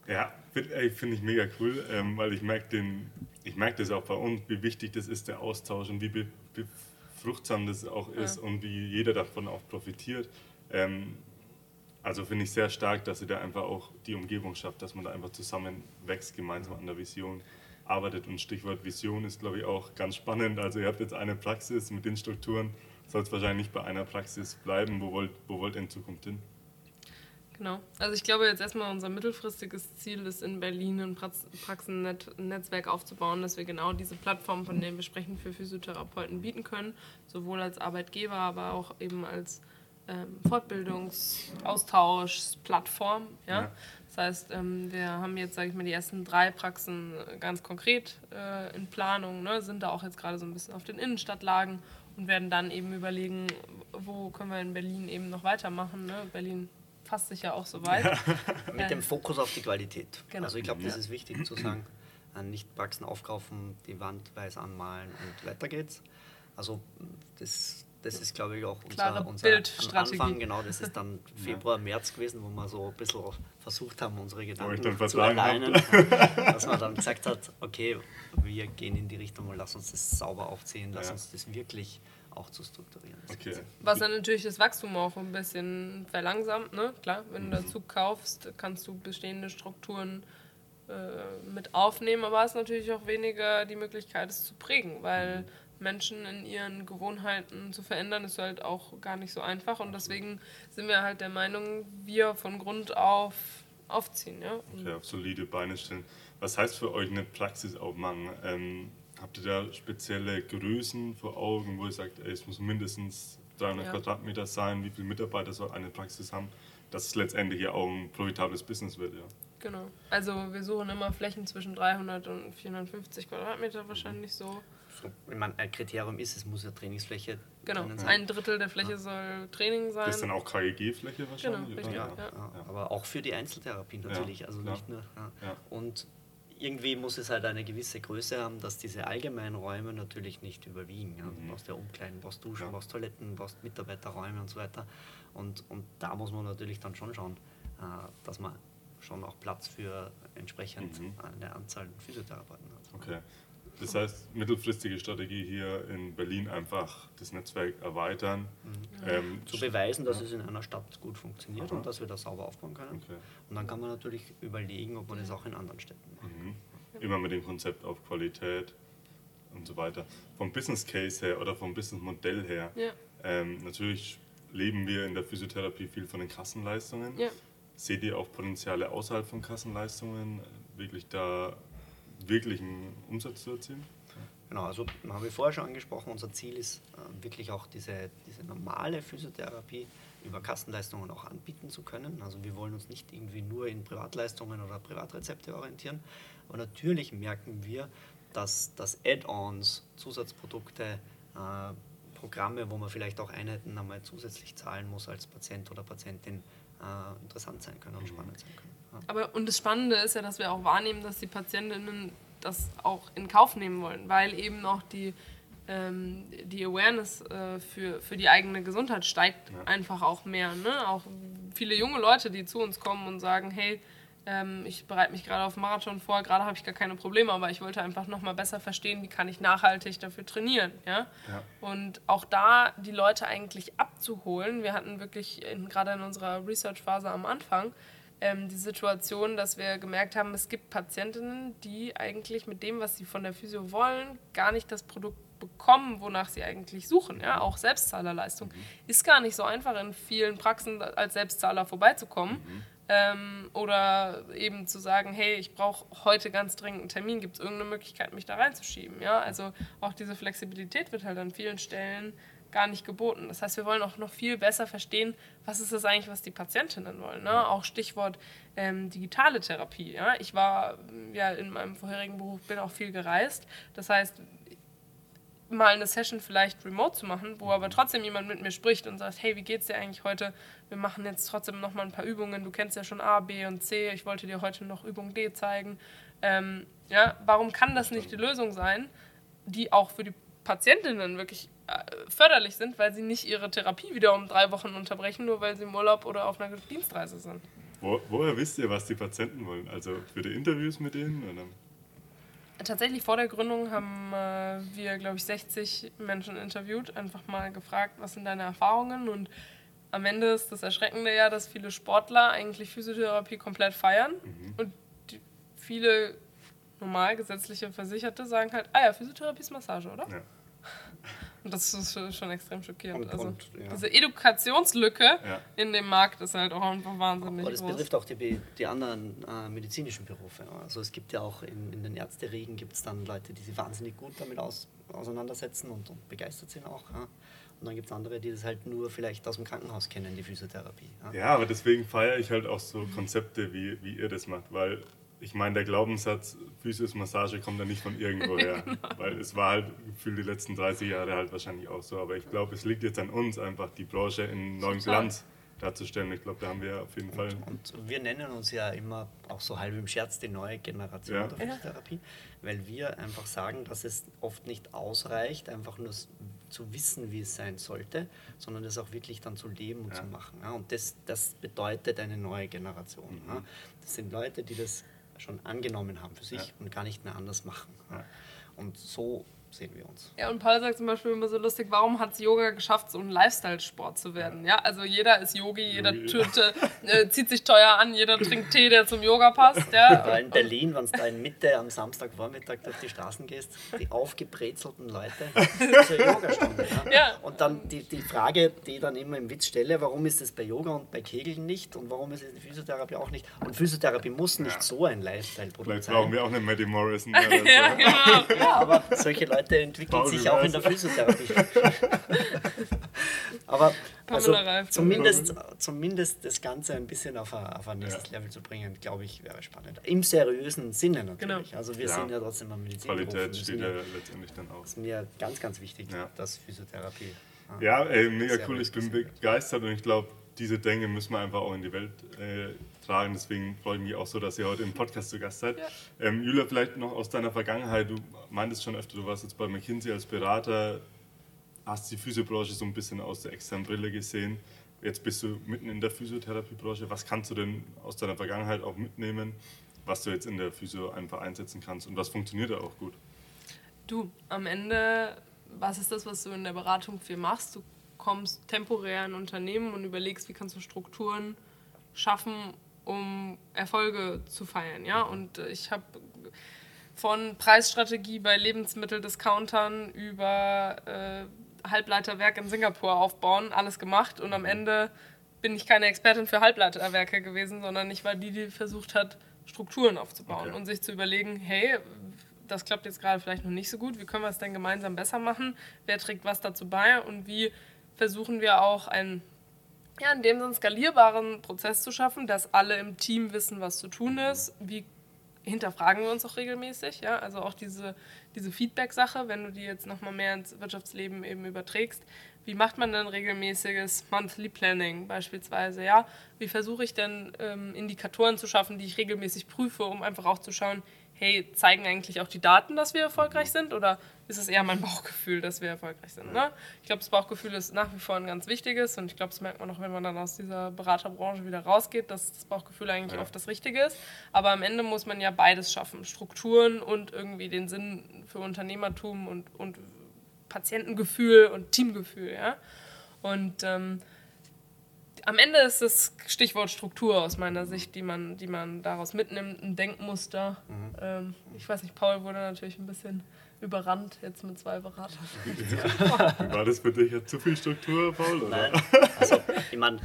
Ja, finde find ich mega cool, ähm, weil ich merke den, ich merke das auch bei uns, wie wichtig das ist, der Austausch und wie be, befruchtsam das auch ist ja. und wie jeder davon auch profitiert. Ähm, also finde ich sehr stark, dass ihr da einfach auch die Umgebung schafft, dass man da einfach zusammen wächst, gemeinsam an der Vision arbeitet. Und Stichwort Vision ist, glaube ich, auch ganz spannend. Also ihr habt jetzt eine Praxis mit den Strukturen, soll es wahrscheinlich nicht bei einer Praxis bleiben. Wo wollt, wo wollt ihr in Zukunft hin? Genau. Also ich glaube jetzt erstmal unser mittelfristiges Ziel ist in Berlin ein Praxennetzwerk aufzubauen, dass wir genau diese Plattform, von der wir sprechen, für Physiotherapeuten bieten können, sowohl als Arbeitgeber, aber auch eben als ähm, Fortbildungsaustauschplattform. Ja? ja? Das heißt, ähm, wir haben jetzt, sage ich mal, die ersten drei Praxen ganz konkret äh, in Planung, ne? sind da auch jetzt gerade so ein bisschen auf den Innenstadtlagen und werden dann eben überlegen, wo können wir in Berlin eben noch weitermachen. Ne? Berlin fasst sich ja auch so weit. Mit dem Fokus auf die Qualität. Genau. Also ich glaube, das ist wichtig zu sagen. Äh, nicht Praxen aufkaufen, die Wand weiß anmalen und weiter geht's. Also das, das ist, glaube ich, auch unser, unser Anfang. Genau, das ist dann Februar, März gewesen, wo wir so ein bisschen versucht haben, unsere Gedanken zu alleinen. dass man dann gesagt hat, okay, wir gehen in die Richtung und lass uns das sauber aufziehen, lass ja. uns das wirklich auch zu strukturieren. Okay. Was dann natürlich das Wachstum auch ein bisschen verlangsamt. Ne? Klar, wenn mhm. du dazu kaufst, kannst du bestehende Strukturen äh, mit aufnehmen, aber hast natürlich auch weniger die Möglichkeit, es zu prägen, weil mhm. Menschen in ihren Gewohnheiten zu verändern, ist halt auch gar nicht so einfach. Und deswegen sind wir halt der Meinung, wir von Grund auf aufziehen. Ja? Okay, auf solide Beine stellen. Was heißt für euch eine Praxis aufmachen? Ähm, habt ihr da spezielle Größen vor Augen, wo ihr sagt, ey, es muss mindestens 300 Ja. Quadratmeter sein, wie viele Mitarbeiter soll eine Praxis haben, dass es letztendlich ja auch ein profitables Business wird, ja. Genau. Also wir suchen immer Flächen zwischen 300 und 450 Quadratmeter wahrscheinlich so. Ich meine, ein Kriterium ist, es muss ja Trainingsfläche Genau. sein. Ein Drittel der Fläche soll Training sein. Das ist dann auch KEG-Fläche wahrscheinlich? Genau, richtig? Ja, ja. aber auch für die Einzeltherapie natürlich. also nicht nur. Ja. Ja. Und irgendwie muss es halt eine gewisse Größe haben, dass diese allgemeinen Räume natürlich nicht überwiegen. Ja. Du brauchst ja Umkleiden, brauchst Duschen, Ja. brauchst Toiletten, brauchst Mitarbeiterräume und so weiter. Und, und da muss man natürlich dann schon schauen, äh, dass man schon auch Platz für entsprechend Mhm. eine Anzahl an Physiotherapeuten hat. Okay. Das heißt, mittelfristige Strategie hier in Berlin einfach das Netzwerk erweitern. Ähm, Mhm. Zu beweisen, dass es in einer Stadt gut funktioniert Aha. und dass wir das sauber aufbauen können. Okay. Und dann kann man natürlich überlegen, ob man das auch in anderen Städten macht. Mhm. Immer mit dem Konzept auf Qualität und so weiter. Vom Business Case her oder vom Business Modell her, Ja. ähm, natürlich leben wir in der Physiotherapie viel von den Kassenleistungen. Ja. Seht ihr auch Potenziale außerhalb von Kassenleistungen, wirklich da wirklichen Umsatz zu erzielen? Genau, also habe ich vorher schon angesprochen, unser Ziel ist äh, wirklich auch diese, diese normale Physiotherapie über Kassenleistungen auch anbieten zu können. Also wir wollen uns nicht irgendwie nur in Privatleistungen oder Privatrezepte orientieren, aber natürlich merken wir, dass, dass Add-ons, Zusatzprodukte, äh, Programme, wo man vielleicht auch Einheiten einmal zusätzlich zahlen muss als Patient oder Patientin, äh, interessant sein können und spannend sein können. Aber und das Spannende ist ja, dass wir auch wahrnehmen, dass die Patientinnen das auch in Kauf nehmen wollen, weil eben auch die, ähm, die Awareness äh, für, für die eigene Gesundheit steigt Ja. einfach auch mehr. Ne? Auch viele junge Leute, die zu uns kommen und sagen, hey, ähm, ich bereite mich gerade auf einen Marathon vor, gerade habe ich gar keine Probleme, aber ich wollte einfach nochmal besser verstehen, wie kann ich nachhaltig dafür trainieren. Ja? Ja. Und auch da die Leute eigentlich abzuholen. Wir hatten wirklich in, gerade in unserer Research-Phase am Anfang ähm, die Situation, dass wir gemerkt haben, es gibt Patientinnen, die eigentlich mit dem, was sie von der Physio wollen, gar nicht das Produkt bekommen, wonach sie eigentlich suchen. Ja? Auch Selbstzahlerleistung ist gar nicht so einfach in vielen Praxen als Selbstzahler vorbeizukommen. Ähm, oder eben zu sagen, hey, ich brauche heute ganz dringend einen Termin, gibt es irgendeine Möglichkeit, mich da reinzuschieben? Ja? Also auch diese Flexibilität wird halt an vielen Stellen gar nicht geboten. Das heißt, wir wollen auch noch viel besser verstehen, was ist das eigentlich, was die Patientinnen wollen. Ne? Auch Stichwort ähm, digitale Therapie. Ja? Ich war ja in meinem vorherigen Beruf, bin auch viel gereist. Das heißt, mal eine Session vielleicht remote zu machen, wo aber trotzdem jemand mit mir spricht und sagt, hey, wie geht's dir eigentlich heute? Wir machen jetzt trotzdem noch mal ein paar Übungen. Du kennst ja schon A, B und C. Ich wollte dir heute noch Übung D zeigen. Ähm, ja, warum kann das nicht die Lösung sein, die auch für die Patientinnen wirklich förderlich sind, weil sie nicht ihre Therapie wieder um drei Wochen unterbrechen, nur weil sie im Urlaub oder auf einer Dienstreise sind? Wo, woher wisst ihr, was die Patienten wollen? Also für die Interviews mit denen? Oder? Tatsächlich vor der Gründung haben äh, wir, glaube ich, 60 Menschen interviewt, einfach mal gefragt, was sind deine Erfahrungen und am Ende ist das Erschreckende ja, dass viele Sportler eigentlich Physiotherapie komplett feiern und die, viele normal gesetzliche Versicherte sagen halt, ah ja, Physiotherapie ist Massage, oder? Ja. Und das ist schon- extrem schockierend. Und- also und, ja. diese Edukationslücke Ja. in dem Markt ist halt auch einfach wahnsinnig Aber das groß. betrifft auch die, die anderen äh, medizinischen Berufe. Also es gibt ja auch in, in den Ärzteriegen gibt es dann Leute, die sich wahnsinnig gut damit aus, auseinandersetzen und, und begeistert sind auch. Ja. Und dann gibt es andere, die das halt nur vielleicht aus dem Krankenhaus kennen, die Physiotherapie. Ja. Ja, aber deswegen feiere ich halt auch so Konzepte, wie, wie ihr das macht, weil ich meine, der Glaubenssatz, Physios-Massage kommt ja nicht von irgendwoher, weil es war halt für die letzten 30 Jahre halt wahrscheinlich auch so, aber ich glaube, es liegt jetzt an uns einfach, die Branche in neuen Total. Glanz darzustellen. Ich glaube, da haben wir auf jeden Fall... Und wir nennen uns ja immer auch so halb im Scherz die neue Generation Ja. der Physiotherapie, weil wir einfach sagen, dass es oft nicht ausreicht, einfach nur zu wissen, wie es sein sollte, sondern das auch wirklich dann zu leben und Ja. zu machen. Ja. Und das, das bedeutet eine neue Generation. Ja. Das sind Leute, die das schon angenommen haben für sich Ja. und gar nicht mehr anders machen. Ja. Und so sehen wir uns. Ja, und Paul sagt zum Beispiel immer so lustig, warum hat es Yoga geschafft, so ein Lifestyle-Sport zu werden? Ja, also jeder ist Yogi, jeder tut, äh, zieht sich teuer an, jeder trinkt Tee, der zum Yoga passt. Ja. Aber in Berlin, wenn du da in Mitte am Samstagvormittag durch die Straßen gehst, die aufgebrezelten Leute zur Yogastunde. Ja? Ja. Und dann die, die Frage, die ich dann immer im Witz stelle, warum ist es bei Yoga und bei Kegeln nicht und warum ist es in Physiotherapie auch nicht? Und Physiotherapie muss nicht Ja. so ein Lifestyle-Produkt Vielleicht sein. brauchen wir auch eine Maddie Morrison. Oder so. Ja, genau. Ja, aber solche Leute entwickeln Paul sich auch in der Physiotherapie. aber also, zumindest, zumindest das Ganze ein bisschen auf ein, auf ein nächstes Ja. Level zu bringen, glaube ich, wäre spannend. Im seriösen Sinne natürlich. Genau. Also wir Ja. sind ja trotzdem am Medizinberuf. Qualität steht ja letztendlich dann auch. ist mir ganz, ganz wichtig, Ja. dass Physiotherapie. äh, Ja, ey, mega cool. Ich bin begeistert und ich glaube, diese Dinge müssen wir einfach auch in die Welt äh, tragen. Deswegen freue ich mich auch so, dass ihr heute im Podcast zu Gast seid. Ähm, Julia, vielleicht noch aus deiner Vergangenheit. Du meintest schon öfter, du warst jetzt bei McKinsey als Berater, hast die Physiobranche so ein bisschen aus der externen Brille gesehen. Jetzt bist du mitten in der Physiotherapiebranche. Was kannst du denn aus deiner Vergangenheit auch mitnehmen, was du jetzt in der Physio einfach einsetzen kannst und was funktioniert da auch gut? Du, am Ende, was ist das, was du in der Beratung viel machst? Du kommst temporär in Unternehmen und überlegst, wie kannst du Strukturen schaffen, um Erfolge zu feiern. Ja? Und äh, ich habe von Preisstrategie bei Lebensmitteldiscountern über äh, Halbleiterwerk in Singapur aufbauen, alles gemacht und am Ende bin ich keine Expertin für Halbleiterwerke gewesen, sondern ich war die, die versucht hat, Strukturen aufzubauen Okay. und sich zu überlegen, hey, das klappt jetzt gerade vielleicht noch nicht so gut, wie können wir es denn gemeinsam besser machen, wer trägt was dazu bei und wie versuchen wir auch einen, ja, in dem Sinne skalierbaren Prozess zu schaffen, dass alle im Team wissen, was zu tun ist, wie hinterfragen wir uns auch regelmäßig, ja, also auch diese, diese Feedback-Sache, wenn du die jetzt nochmal mehr ins Wirtschaftsleben eben überträgst, wie macht man denn regelmäßiges Monthly Planning beispielsweise, ja, wie versuche ich denn ähm, Indikatoren zu schaffen, die ich regelmäßig prüfe, um einfach auch zu schauen, hey, zeigen eigentlich auch die Daten, dass wir erfolgreich sind? Oder ist es eher mein Bauchgefühl, dass wir erfolgreich sind, ne? Ich glaube, das Bauchgefühl ist nach wie vor ein ganz wichtiges und ich glaube, das merkt man auch, wenn man dann aus dieser Beraterbranche wieder rausgeht, dass das Bauchgefühl eigentlich Ja. oft das Richtige ist. Aber am Ende muss man ja beides schaffen: Strukturen und irgendwie den Sinn für Unternehmertum und, und Patientengefühl und Teamgefühl. Ja? Und ähm, am Ende ist das Stichwort Struktur aus meiner Sicht, die man, die man daraus mitnimmt, ein Denkmuster. Ähm, ich weiß nicht, Paul wurde natürlich ein bisschen überrannt jetzt mit zwei Beratern. Wie war das für dich? Hat zu viel Struktur, Paul? Oder? Nein, also ich meine,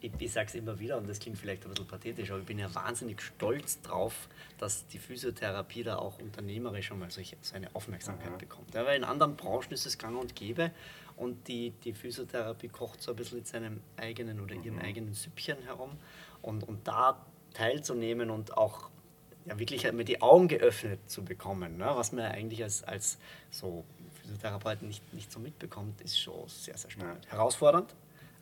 ich, ich sage es immer wieder und das klingt vielleicht ein bisschen pathetisch, aber ich bin ja wahnsinnig stolz drauf, dass die Physiotherapie da auch unternehmerisch einmal solche, so eine Aufmerksamkeit bekommt. Ja, weil in anderen Branchen ist es gang und gäbe und die, die Physiotherapie kocht so ein bisschen in seinem eigenen oder ihrem eigenen Süppchen herum und, und da teilzunehmen und auch ja, wirklich mit die Augen geöffnet zu bekommen, ne? was man eigentlich als, als so Physiotherapeut nicht, nicht so mitbekommt, ist schon sehr, sehr spannend. Herausfordernd,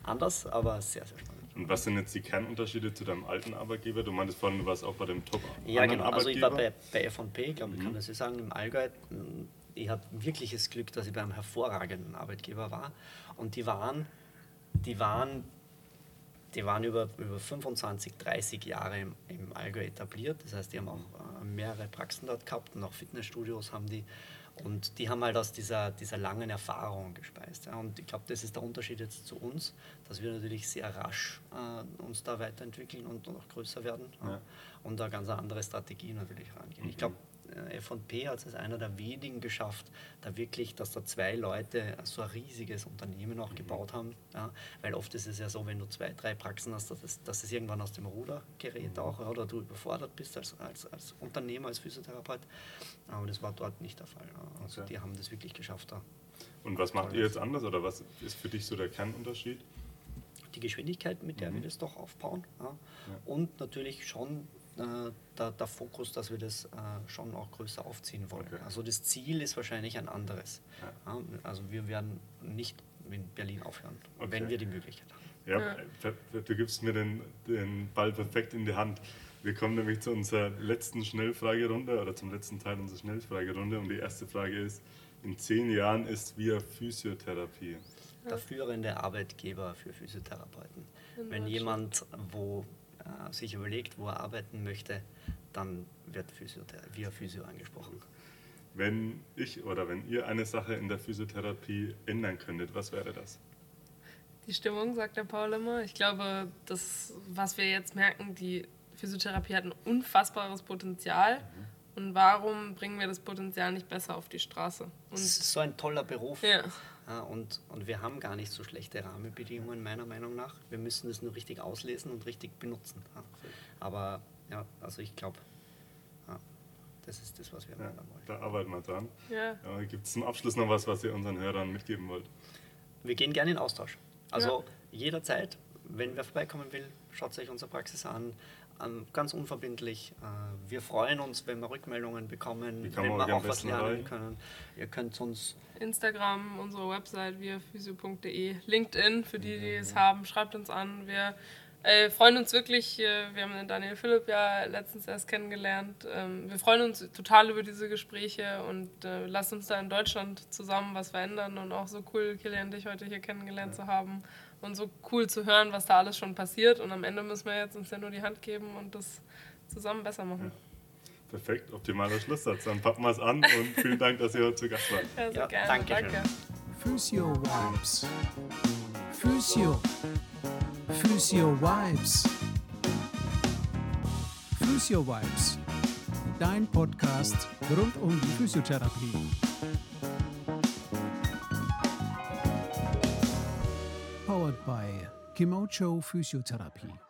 anders, aber sehr, sehr spannend. Und was sind jetzt die Kernunterschiede zu deinem alten Arbeitgeber? Du meintest vorhin, du warst auch bei dem top Ja, genau. Also ich war bei, bei F&P, glaube, ich kann das so sagen, im Allgäu. Ich hatte wirkliches Glück, dass ich bei einem hervorragenden Arbeitgeber war. Und die waren, die waren, die waren über, über 25, 30 Jahre im, im Allgäu etabliert. Das heißt, die haben auch äh, mehrere Praxen dort gehabt und auch Fitnessstudios haben die. Und die haben halt aus dieser, dieser langen Erfahrung gespeist. Ja. Und ich glaube, das ist der Unterschied jetzt zu uns, dass wir natürlich sehr rasch äh, uns da weiterentwickeln und noch größer werden ja. Ja. und da ganz andere Strategie natürlich rangehen. Ich glaube, F&P hat es als einer der wenigen geschafft, da wirklich, dass da zwei Leute so ein riesiges Unternehmen auch gebaut haben. Ja. Weil oft ist es ja so, wenn du zwei, drei Praxen hast, dass es, dass es irgendwann aus dem Ruder gerät auch oder du überfordert bist als, als, als Unternehmer, als Physiotherapeut. Aber das war dort nicht der Fall. Ja. Also Okay. die haben das wirklich geschafft da. Und was macht ihr jetzt anders oder was ist für dich so der Kernunterschied? die Geschwindigkeit, mit der wir das doch aufbauen. Ja. Und natürlich schon äh, der, der Fokus, dass wir das äh, schon auch größer aufziehen wollen. Okay. Also das Ziel ist wahrscheinlich ein anderes. Ja. Also wir werden nicht in Berlin aufhören, Okay. wenn wir die Möglichkeit haben. Ja, per- du gibst mir den, den Ball perfekt in die Hand. Wir kommen nämlich zu unserer letzten Schnellfragerunde oder zum letzten Teil unserer Schnellfragerunde. Und die erste Frage ist: In zehn Jahren ist wir Physiotherapie. Der führende Arbeitgeber für Physiotherapeuten. Wenn jemand wo, äh, sich überlegt, wo er arbeiten möchte, dann wird Physiothera via Physio angesprochen. Wenn ich oder wenn ihr eine Sache in der Physiotherapie ändern könntet, was wäre das? Die Stimmung, sagt der Paul immer. Ich glaube, das, was wir jetzt merken, die Physiotherapie hat ein unfassbares Potenzial. Mhm. Und warum bringen wir das Potenzial nicht besser auf die Straße? Und das ist so ein toller Beruf. Ja. Ja, und, und wir haben gar nicht so schlechte Rahmenbedingungen, meiner Meinung nach. Wir müssen es nur richtig auslesen und richtig benutzen. Ja. Aber ja, also ich glaube, ja, das ist das, was wir ja, wollen. Da arbeiten wir dran. Ja. Gibt es zum Abschluss noch was, was ihr unseren Hörern mitgeben wollt? Wir gehen gerne in Austausch. Also jederzeit, wenn wer vorbeikommen will, schaut euch unsere Praxis an. Ganz unverbindlich. Äh, wir freuen uns, wenn wir Rückmeldungen bekommen, wenn wir auch was lernen rein? können. Ihr könnt uns Instagram, unsere Website wirphysio.de, LinkedIn, für die, die es haben, schreibt uns an. Wir äh, freuen uns wirklich, äh, wir haben den Daniel Philipp ja letztens erst kennengelernt. Ähm, wir freuen uns total über diese Gespräche und äh, lasst uns da in Deutschland zusammen was verändern und auch so cool, Kilian, dich heute hier kennengelernt ja. zu haben und so cool zu hören, was da alles schon passiert. Und am Ende müssen wir jetzt uns ja nur die Hand geben und das zusammen besser machen. Ja. Perfekt, optimaler Schlusssatz. Dann packen wir es an und vielen Dank, dass ihr heute zu Gast wart. Ja, sehr ja, gerne. Danke. danke. Physio Vibes. Physio. Physio Vibes. Physio Vibes. Dein Podcast rund um die Physiotherapie. Powered by Kimocho Physiotherapie.